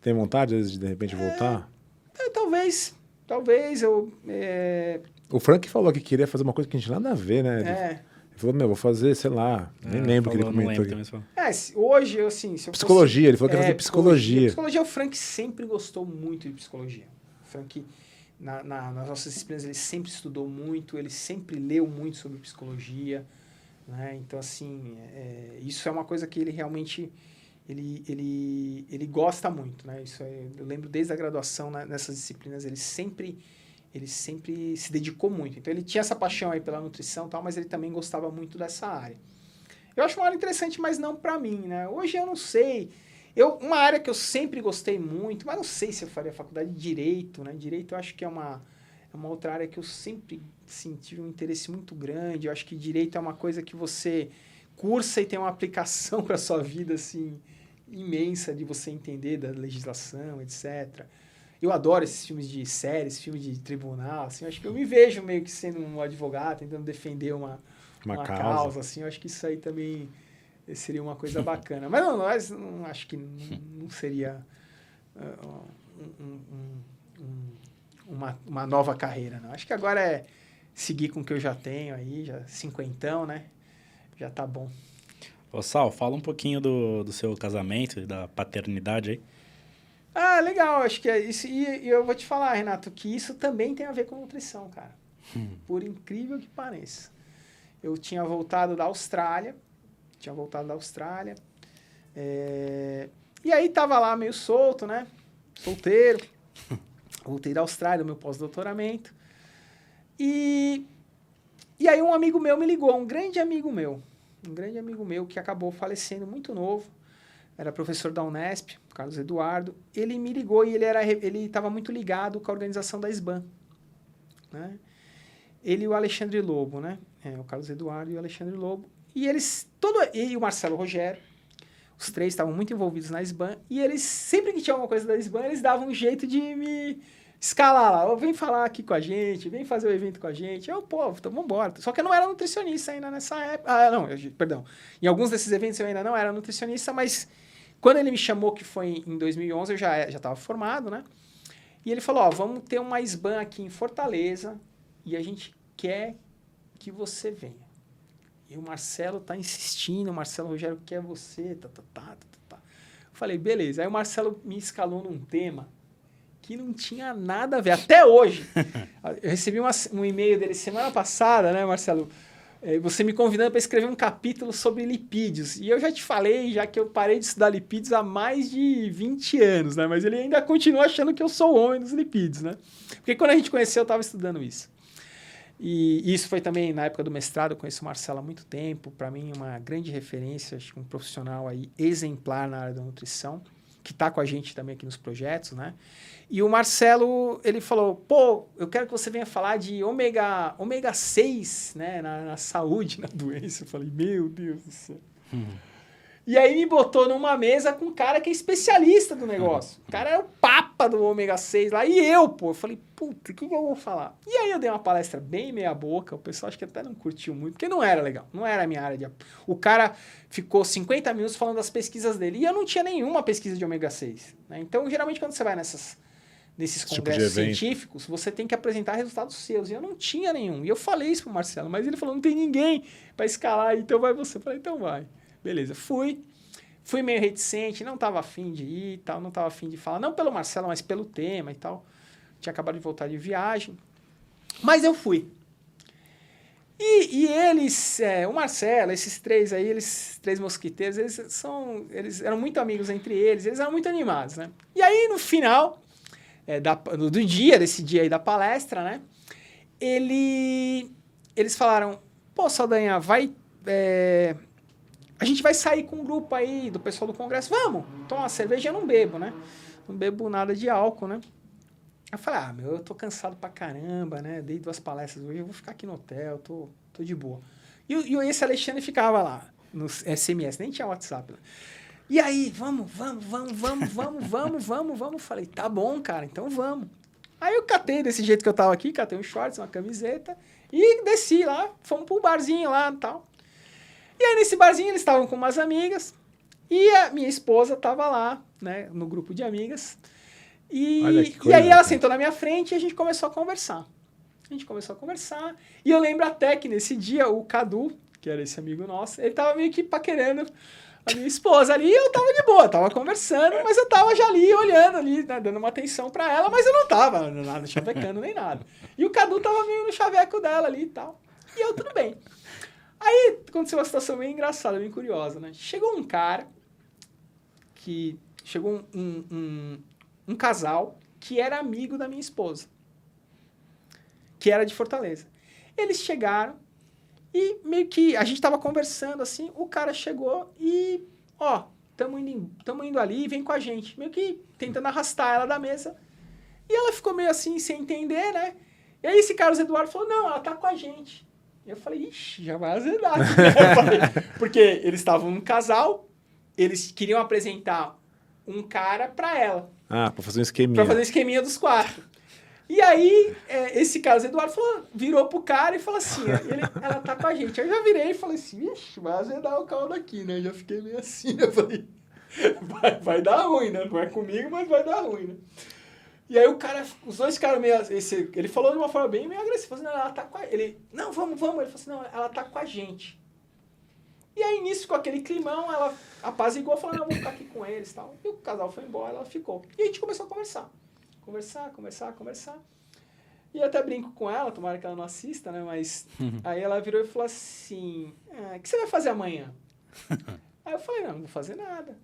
Tem vontade de de repente voltar? É, talvez, talvez eu... É, O Frank falou que queria fazer uma coisa que a gente nada a ver, né? Ele é, falou, meu, vou fazer, sei lá, nem É, lembro o que ele comentou lembro. É, hoje, eu, assim... Se eu fosse- Psicologia, ele falou que ia É, fazer psicologia. Psicologia, o Frank sempre gostou muito de psicologia. O Frank, na, na- nas nossas disciplinas, ele sempre estudou muito, ele sempre leu muito sobre psicologia. Né? Então, assim, é, isso é uma coisa que ele realmente ele, ele, ele gosta muito. Né? Isso é- eu lembro desde a graduação né, nessas disciplinas, ele sempre ele sempre se dedicou muito. Então ele tinha essa paixão aí pela nutrição tal, mas ele também gostava muito dessa área. Eu acho uma área interessante, mas não para mim, né? Hoje eu não sei. Eu, uma área que eu sempre gostei muito, mas não sei se eu faria faculdade de Direito, né? Direito eu acho que é uma, é uma outra área que eu sempre tive um interesse muito grande. Eu acho que Direito é uma coisa que você cursa e tem uma aplicação para sua vida, assim, imensa de você entender da legislação, etc. Eu adoro esses filmes de séries, filmes de tribunal, assim. Acho que eu me vejo meio que sendo um advogado, tentando defender uma, Uma, uma causa. causa. assim, eu acho que isso aí também seria uma coisa bacana. Mas não, nós não acho que não, não seria uh, um- um- um- uma, uma nova carreira, não. Acho que agora é seguir com o que eu já tenho aí, já cinquentão, né? Já tá bom. Ô, Sal, fala um pouquinho do, do seu casamento e da paternidade aí. Ah, legal, acho que é isso. E, e eu vou te falar, Renato, que isso também tem a ver com nutrição, cara. Por incrível que pareça. Eu tinha voltado da Austrália, tinha voltado da Austrália, é, e aí tava lá meio solto, né? Solteiro. Voltei da Austrália, meu pós-doutoramento. E, e aí um amigo meu me ligou, um grande amigo meu, um grande amigo meu que acabou falecendo muito novo, era professor da Unesp, Carlos Eduardo. Ele me ligou e ele era ele estava muito ligado com a organização da SBAN, né? Ele e o Alexandre Lobo, né? É, o Carlos Eduardo e o Alexandre Lobo. E eles todo e o Marcelo Rogério, os três estavam muito envolvidos na SBAN e eles sempre que tinha alguma coisa da SBAN, eles davam um jeito de me escalar lá, Ô, vem falar aqui com a gente, vem fazer o evento com a gente. Eu, pô, então vambora. Só que eu não era nutricionista ainda nessa época. Ah, não, eu- perdão. Em alguns desses eventos eu ainda não era nutricionista, mas quando ele me chamou, que foi em 2011, eu já estava formado, né? E ele falou, ó, vamos ter uma SBAN aqui em Fortaleza e a gente quer que você venha. E o Marcelo tá insistindo, o Marcelo Rogério quer você, tá, tá, tá, tá, tá, tá. Eu falei, beleza. Aí o Marcelo me escalou num tema que não tinha nada a ver, até hoje. Eu recebi uma- um e-mail dele semana passada, né, Marcelo? Eh, Você me convidando para escrever um capítulo sobre lipídios. E eu já te falei, já que eu parei de estudar lipídios há mais de 20 anos, né? Mas ele ainda continua achando que eu sou o homem dos lipídios, né? Porque quando a gente conheceu, eu estava estudando isso. E isso foi também na época do mestrado, eu conheço o Marcelo há muito tempo, para mim uma grande referência, acho um profissional aí exemplar na área da nutrição, que está com a gente também aqui nos projetos, né? E o Marcelo, ele falou, pô, eu quero que você venha falar de ômega, ômega 6, né, na, na saúde, na doença. Eu falei, meu Deus do céu. E aí me botou numa mesa com um cara que é especialista do negócio. O cara é o papa do ômega 6 lá. E eu, pô, eu falei, puta, o que, que eu vou falar? E aí eu dei uma palestra bem meia boca. O pessoal acho que até não curtiu muito, porque não era legal. Não era a minha área de... O cara ficou 50 minutos falando das pesquisas dele. E eu não tinha nenhuma pesquisa de ômega 6. Né? Então, geralmente, quando você vai nessas, nesses Tipo de congressos evento. científicos, você tem que apresentar resultados seus. E eu não tinha nenhum. E eu falei isso pro Marcelo, mas ele falou, não tem ninguém para escalar, então vai você. Eu falei, então vai. Beleza, fui. Fui meio reticente, não estava afim de ir e tal, não estava afim de falar, não pelo Marcelo, mas pelo tema e tal. Tinha acabado de voltar de viagem. Mas eu fui. E, e eles, é, o Marcelo, esses três aí, eles, três mosquiteiros, eles são, eles eram muito amigos entre eles, eles eram muito animados, né? E aí, no final é, da, do, do dia, desse dia aí da palestra, né? Ele, eles falaram, pô, Saldanha, vai... é, a gente vai sair com um grupo aí do pessoal do congresso. Vamos, tomar uma cerveja. Eu não bebo, né? Não bebo nada de álcool, né? Eu falei, ah, meu, eu tô cansado pra caramba, né? Dei duas palestras hoje, eu vou ficar aqui no hotel, tô, tô de boa. E, e esse Alexandre ficava lá, no SMS, nem tinha WhatsApp. Né? E aí, vamos, vamos, vamos, vamos, vamos, vamos, vamos, vamos. Falei, tá bom, cara, então vamos. Aí eu catei desse jeito que eu tava aqui, catei um shorts, uma camiseta, e desci lá, fomos pro barzinho lá e tal. E aí, nesse barzinho, eles estavam com umas amigas. E a minha esposa estava lá, né, no grupo de amigas. E, e aí ela sentou na minha frente e a gente começou a conversar. A gente começou a conversar. E eu lembro até que nesse dia o Cadu que era esse amigo nosso, ele tava meio que paquerando a minha esposa ali, eu tava de boa, tava conversando, mas eu tava já ali olhando ali, né, dando uma atenção pra ela, mas eu não tava nada chavecando nem nada. E o Cadu tava meio no chaveco dela ali e tal. E eu, tudo bem. Aí aconteceu uma situação bem engraçada, bem curiosa, né? Chegou um cara que. Chegou um, um, um, casal que era amigo da minha esposa, que era de Fortaleza. Eles chegaram e meio que a gente tava conversando assim, o cara chegou e, ó, tamo indo, tamo indo ali, vem com a gente. Meio que tentando arrastar ela da mesa. E ela ficou meio assim, sem entender, né? E aí esse Carlos Eduardo falou, não, ela tá com a gente. Eu falei, ixi, já vai azedar. né? Porque eles estavam um casal, eles queriam apresentar um cara pra ela. Ah, pra fazer um esqueminha. Pra fazer o esqueminha dos quatro. E aí, é, esse Carlos Eduardo falou, virou pro cara e falou assim: ele, ela tá com a gente. Aí eu já virei e falei assim: Ixi, vai azedar o caldo aqui, né? Eu já fiquei meio assim, né? Eu falei: vai, vai dar ruim, né? Não é comigo, mas vai dar ruim, né? E aí o cara, os dois caras meio. Esse, ele falou de uma forma bem meio agressiva. Falou assim, não, ela tá com a, Ele, não, vamos, vamos. Ele falou assim: não, ela tá com a gente. E aí, nisso, com aquele climão, ela apaziguou, falou, não, vou ficar aqui com eles e tal. E o casal foi embora, ela ficou. E a gente começou a conversar. Conversar, conversar, conversar. E eu até brinco com ela, tomara que ela não assista, né? Mas aí ela virou e falou assim, ah, o que você vai fazer amanhã? aí eu falei, não, não vou fazer nada.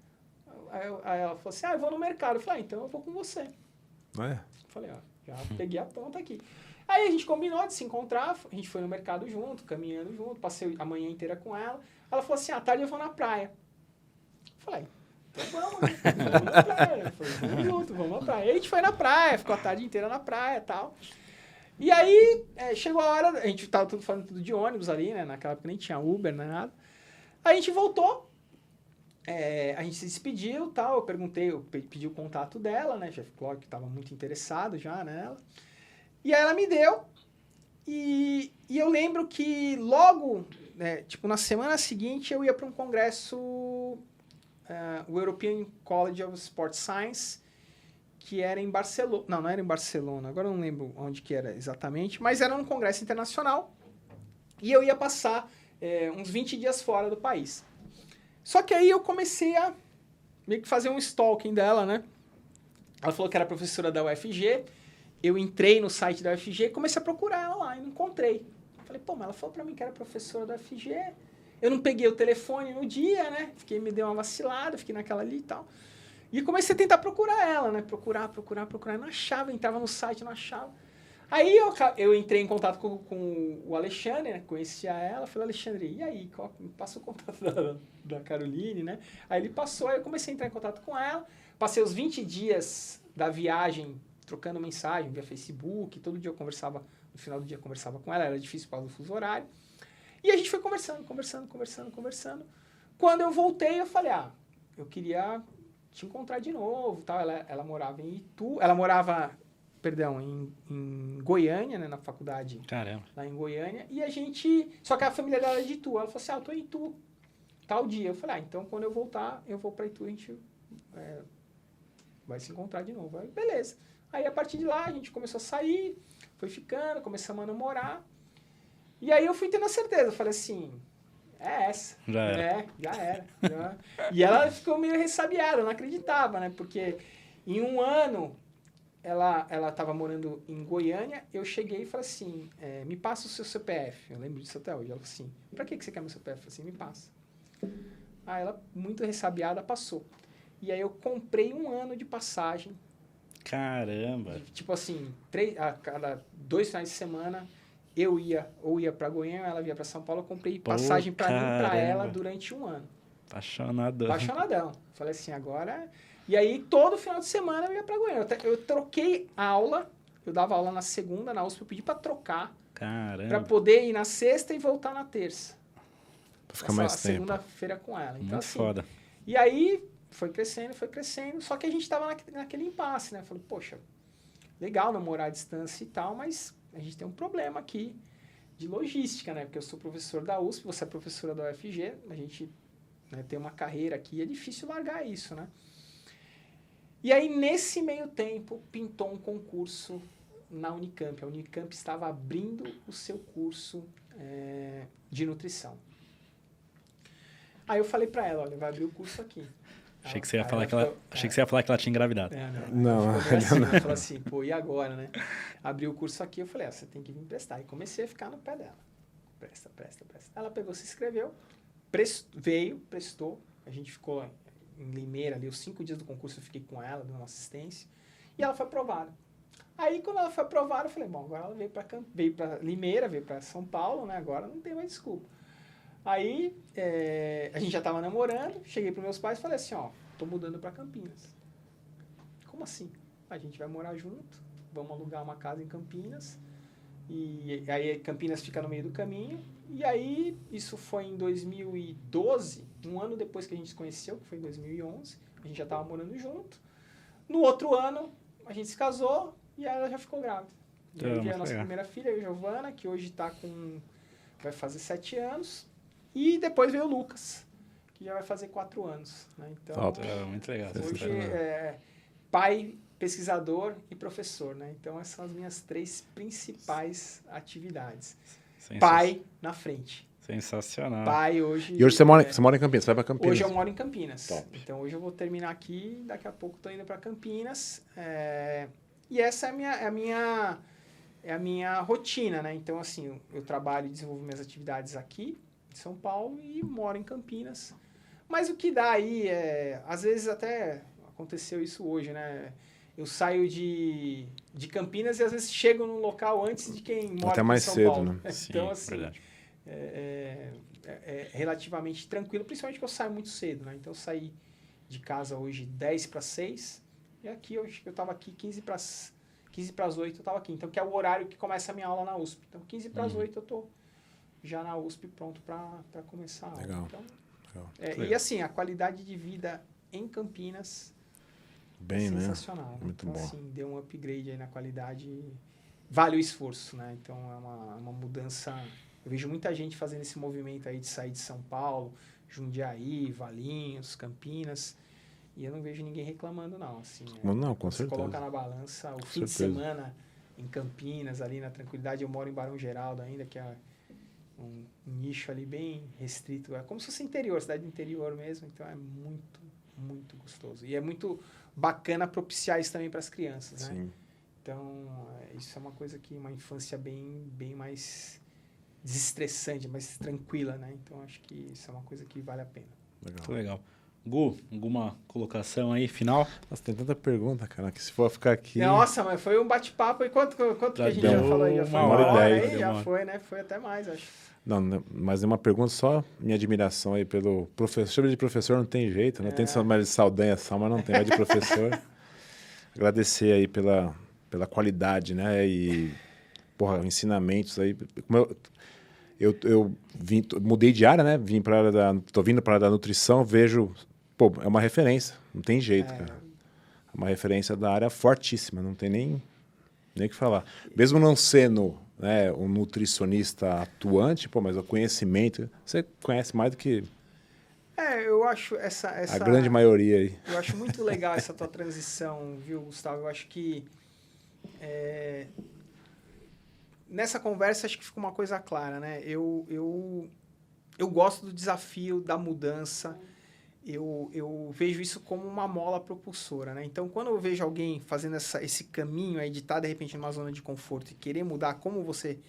Aí, aí ela falou assim, ah, eu vou no mercado. Eu falei, ah, então eu vou com você. É. Falei, ó, já peguei a ponta aqui. Aí a gente combinou de se encontrar, a gente foi no mercado junto, caminhando junto, passei a manhã inteira com ela. Ela falou assim, à tarde eu vou na praia. Falei, então vamos, né? Vamos na praia. Falei, vamos junto, vamos na praia. Aí a gente foi na praia, ficou a tarde inteira na praia e tal. E aí, é, chegou a hora, a gente tava tudo falando tudo de ônibus ali, né? Naquela época nem tinha Uber, nem nada. Aí a gente voltou, é, a gente se despediu tal. Eu perguntei, eu pe- pedi o contato dela, né? Ficou que estava muito interessado já nela. E aí ela me deu. E, e eu lembro que logo, né, tipo, na semana seguinte, eu ia para um congresso, eh, o European College of Sport Science, que era em Barcelona. Não, não era em Barcelona, agora eu não lembro onde que era exatamente, mas era um congresso internacional. E eu ia passar eh, uns 20 dias fora do país. Só que aí eu comecei a meio que fazer um stalking dela, né? Ela falou que era professora da UFG. Eu entrei no site da UFG e comecei a procurar ela lá e não encontrei. Falei, pô, mas ela falou pra mim que era professora da UFG. Eu não peguei o telefone no dia, né? Fiquei, me deu uma vacilada, fiquei naquela ali e tal. E comecei a tentar procurar ela, né? Procurar, procurar, procurar. Não achava, entrava no site, não achava. Aí eu, eu entrei em contato com, com o Alexandre, né? Conhecia ela. Falei, Alexandre, e aí? Qual, passa o contato da, da Caroline, né? Aí ele passou, aí eu comecei a entrar em contato com ela. Passei os 20 dias da viagem trocando mensagem via Facebook. Todo dia eu conversava, no final do dia eu conversava com ela. Era difícil por causa do fuso horário. E a gente foi conversando, conversando, conversando, conversando. Quando eu voltei, eu falei, ah, eu queria te encontrar de novo, tal. Ela, ela morava em Itu, ela morava, perdão, em, em Goiânia, né, na faculdade Caramba. lá em Goiânia, e a gente, só que a família dela é de Itu. Ela falou assim, ah, eu tô em Itu, tal dia. Eu falei, ah, então quando eu voltar, eu vou pra Itu, a gente é, vai se encontrar de novo. Aí, beleza. Aí, a partir de lá, a gente começou a sair, foi ficando, começamos a namorar. E aí eu fui tendo a certeza, eu falei assim, é essa. Já era. É, já era. já. E ela ficou meio ressabiada, não acreditava, né? Porque em um ano ela ela estava morando em Goiânia, eu cheguei e falei assim, é, me passa o seu CPF. Eu lembro disso até hoje. Ela falou assim, pra que, que você quer meu CPF? Eu falei assim, me passa. Aí ela, muito ressabiada, passou. E aí eu comprei um ano de passagem Caramba. Tipo assim, três, a cada dois finais de semana, eu ia, ou ia pra Goiânia, ela ia pra São Paulo, eu comprei Pô, passagem pra mim caramba. ela durante um ano. Apaixonadão. Apaixonadão. Falei assim, agora. E aí, todo final de semana eu ia pra Goiânia. Eu, eu troquei aula, eu dava aula na segunda, na USP, eu pedi pra trocar, pra Caramba. poder ir na sexta e voltar na terça. Pra ficar Passar mais a tempo. segunda-feira com ela. Então, Muito assim, foda. e aí foi crescendo, foi crescendo, só que a gente tava naque- naquele impasse, né? Falei, poxa, legal namorar à distância e tal, mas a gente tem um problema aqui de logística, né? Porque eu sou professor da USP, você é professora da UFG, a gente né, tem uma carreira aqui, é difícil largar isso, né? E aí, nesse meio tempo, pintou um concurso na Unicamp. A Unicamp estava abrindo o seu curso eh, de nutrição. Aí eu falei pra ela, olha, vai abrir o curso aqui. Achei que você ia falar que ela, ficou- achei é. que você ia falar que ela tinha engravidado. É, não, Não, Ela assim, ela falou assim, pô, e agora, né? Abriu o curso aqui, eu falei, ah, você tem que vir prestar. E comecei a ficar no pé dela. Presta, presta, presta. Ela pegou, se inscreveu, veio, prestou. A gente ficou em Limeira ali, os cinco dias do concurso eu fiquei com ela, dando assistência. E ela foi aprovada. Aí, quando ela foi aprovada, eu falei, bom, agora ela veio para veio para Limeira, veio para São Paulo, né? Agora não tem mais desculpa. Aí, é, a gente já estava namorando, cheguei para meus pais e falei assim, ó, tô mudando para Campinas. Como assim? A gente vai morar junto, vamos alugar uma casa em Campinas. E aí Campinas fica no meio do caminho. E aí, isso foi em 2012, um ano depois que a gente se conheceu, que foi em 2011. A gente já estava morando junto. No outro ano, a gente se casou e ela já ficou grávida. E aí Então, a nossa legal. primeira filha, a Giovana, que hoje está com... vai fazer sete anos. E depois veio o Lucas, que já vai fazer quatro anos. Né? Então, Top. É, muito legal. Hoje é pai, pesquisador e professor, né? Então essas são as minhas três principais atividades. Pai na frente. Sensacional. Pai hoje. E hoje você mora, é, você mora em Campinas, você vai pra Campinas. Hoje eu moro em Campinas. Top. Então hoje eu vou terminar aqui, daqui a pouco estou indo para Campinas. é, E essa é a minha, é a minha é a minha rotina, né? Então assim, eu, eu trabalho e desenvolvo minhas atividades aqui em São Paulo e moro em Campinas. Mas o que dá aí é, às vezes até aconteceu isso hoje, né? Eu saio de, de Campinas e às vezes chego no local antes de quem mora Até aqui mais em São cedo, Paulo. né? Sim, Então assim, verdade. é, é- é relativamente tranquilo, principalmente que eu saio muito cedo, né? Então eu saí de casa hoje 10 para 6 e aqui eu acho que eu estava aqui 15 para 15 para as 8 eu estava aqui. Então que é o horário que começa a minha aula na USP. Então 15 para as Uhum. 8 eu tô já na USP pronto para começar a aula. Legal. Então, Legal. é, Legal. e assim, a qualidade de vida em Campinas Bem, é né? sensacional. Muito então, bom. assim, deu um upgrade aí na qualidade. Vale o esforço, né? Então, é uma, uma mudança... Eu vejo muita gente fazendo esse movimento aí de sair de São Paulo, Jundiaí, Valinhos, Campinas... E eu não vejo ninguém reclamando, não. Assim, né? Não, com Você certeza. coloca na balança o fim de certeza. semana em Campinas, ali na tranquilidade. Eu moro em Barão Geraldo ainda, que é um nicho ali bem restrito. É como se fosse interior, cidade do interior mesmo. Então é muito, muito gostoso. E é muito bacana propiciar isso também para as crianças, né? Sim. Então, é, isso é uma coisa que uma infância bem, bem mais desestressante, mais tranquila, né? Então, acho que isso é uma coisa que vale a pena. Legal. Muito legal. Gu, alguma colocação aí final? Nossa, tem tanta pergunta, cara, que se for ficar aqui. Nossa, mas foi um bate-papo. E quanto, quanto que a gente já falou aí? Já uma foi hora e dez, aí? deu Já uma- foi, né? Foi até mais, acho. Não, não, mas uma pergunta só, minha admiração aí pelo professor. Chama de professor não tem jeito, né? Tem É. mais de Saldanha só, mas não tem, vai de professor. Agradecer aí pela, pela qualidade, né? E, porra, ensinamentos aí. Como eu, eu, eu vim, mudei de área, né? Vim para área da, tô vindo para área da nutrição, vejo, pô, é uma referência, não tem jeito, É. cara. É uma referência da área fortíssima, não tem nem nem o que falar. Mesmo não sendo né, um nutricionista atuante, pô, mas o conhecimento, você conhece mais do que É, eu acho essa... essa a grande maioria aí. Eu acho muito legal essa tua transição, viu, Gustavo? Eu acho que é, nessa conversa acho que fica uma coisa clara, né? Eu, eu, eu gosto do desafio da mudança. Eu, eu vejo isso como uma mola propulsora, né? Então, quando eu vejo alguém fazendo essa, esse caminho aí de estar, de repente, numa zona de conforto e querer mudar como você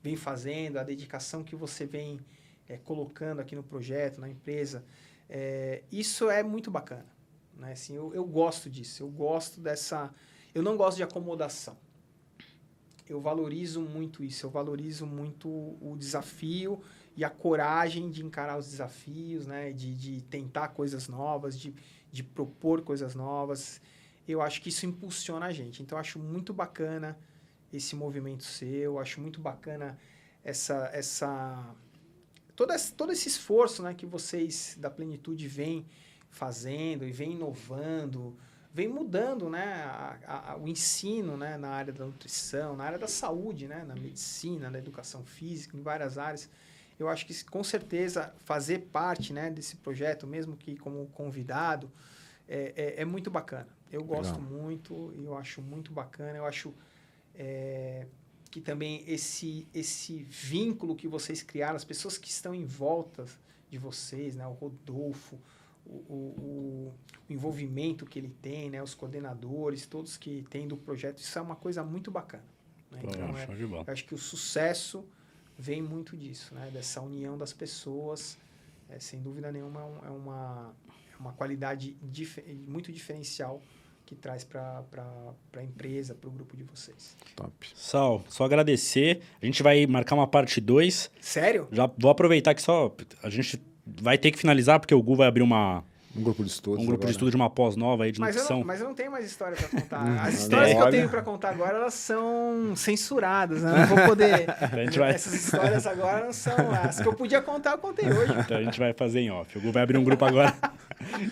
vem fazendo, a dedicação que você vem é, colocando aqui no projeto, na empresa, é, isso é muito bacana. Né? Assim, eu, eu gosto disso, eu gosto dessa... Eu não gosto de acomodação. Eu valorizo muito isso, eu valorizo muito o desafio e a coragem de encarar os desafios, né? de, de tentar coisas novas, de, de propor coisas novas. Eu acho que isso impulsiona a gente. Então, acho muito bacana esse movimento seu, acho muito bacana essa... essa todo esse, todo esse esforço né, que vocês da Plenitude vêm fazendo e vêm inovando, vem mudando né, a, a, o ensino né, na área da nutrição, na área da saúde, né, na medicina, na educação física, em várias áreas. Eu acho que com certeza fazer parte né, desse projeto, mesmo que como convidado, é, é, é muito bacana. Eu gosto Legal. muito, eu acho muito bacana, eu acho é, que também esse, esse vínculo que vocês criaram, as pessoas que estão em volta de vocês, né? O Rodolfo, o, o, o envolvimento que ele tem, né? Os coordenadores, todos que tem do projeto, isso é uma coisa muito bacana. Né? Então, é, eu acho que o sucesso vem muito disso, né? Dessa união das pessoas. É, sem dúvida nenhuma, é é uma, é uma qualidade dife- muito diferencial que traz para a empresa, para o grupo de vocês. Top. Sal, só agradecer. A gente vai marcar uma parte 2. Sério? Já vou aproveitar que só a gente vai ter que finalizar, porque o Gu vai abrir uma, Um grupo de estudos. um grupo agora. de estudo de uma pós nova aí de Mas eu, nutrição. não, mas eu não tenho mais história para contar. As histórias que eu tenho para contar agora, elas são censuradas, né? Não vou poder... A gente vai- Essas histórias agora não são... As que eu podia contar, eu contei hoje. Então a gente vai fazer em off. O Gu vai abrir um grupo agora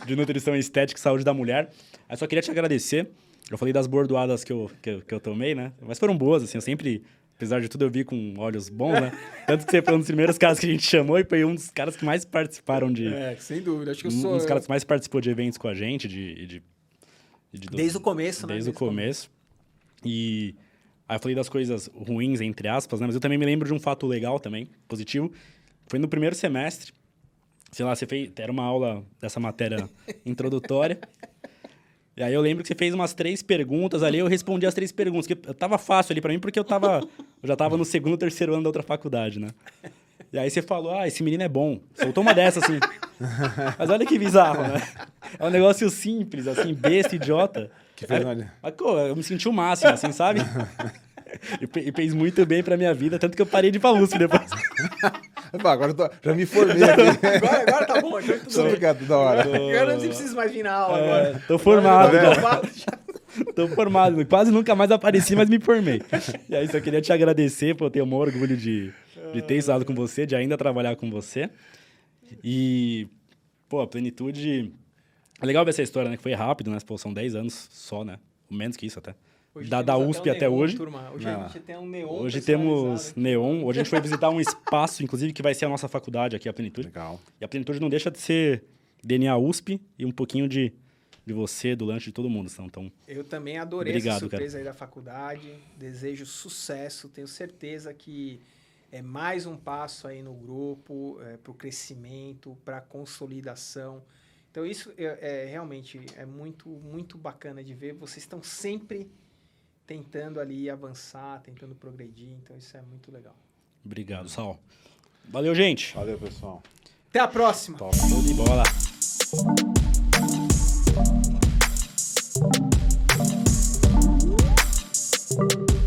de nutrição estética e saúde da mulher. Eu só queria te agradecer. Eu falei das bordoadas que eu, que, eu- que eu tomei, né? Mas foram boas, assim. Eu sempre, apesar de tudo, eu vi com olhos bons, né? Tanto que você foi um dos primeiros caras que a gente chamou e foi um dos caras que mais participaram de... É, sem dúvida. Acho que eu um sou... dos caras que mais participou de eventos com a gente, de... de, de- Desde o começo, né? Desde o começo. E aí eu falei das coisas ruins, entre aspas, né? Mas eu também me lembro de um fato legal também, positivo. Foi no primeiro semestre. Sei lá, você fez. Era uma aula dessa matéria introdutória. E aí eu lembro que você fez umas três perguntas ali, eu respondi as três perguntas, que tava fácil ali pra mim, porque eu tava. Eu já tava no segundo, terceiro ano da outra faculdade, né? E aí você falou, ah, esse menino é bom. Soltou uma dessa, assim. Mas olha que bizarro, né? É um negócio simples, assim, besta, idiota. Que olha. mas, pô, eu me senti o máximo, assim, sabe? E, fe- fez muito bem pra minha vida, tanto que eu parei de ir pra USP depois. Agora eu tô- já me formei aqui. Agora, agora tá bom, agora tudo obrigado, da hora. Agora não preciso mais vir na aula É, agora. tô formado, Agora eu já. já. Tô formado. Quase nunca mais apareci, mas me formei. E aí, só queria te agradecer, pô, eu tenho o maior orgulho de, de ter estudado com você, de ainda trabalhar com você. E, pô, a plenitude. É legal ver essa história, né? Que foi rápido, né? Pô, são 10 anos só, né? Menos que isso até. Hoje Da, da USP um até neon, hoje. Turma. Hoje Não. a gente tem um neon Hoje temos aqui. neon. Hoje a gente foi visitar um espaço, inclusive, que vai ser a nossa faculdade aqui, a Plenitude. Legal. E a Plenitude não deixa de ser DNA USP e um pouquinho de, de você, do lanche de todo mundo. Então, então Eu também adorei Obrigado, essa surpresa aí da faculdade. Desejo sucesso. Tenho certeza que é mais um passo aí no grupo para o crescimento, para a consolidação. Então isso é, é realmente é muito muito bacana de ver. Vocês estão sempre tentando ali avançar, tentando progredir. Então isso é muito legal. Obrigado, Sal. Valeu, gente. Valeu, pessoal. Até a próxima. Top. Show de bola.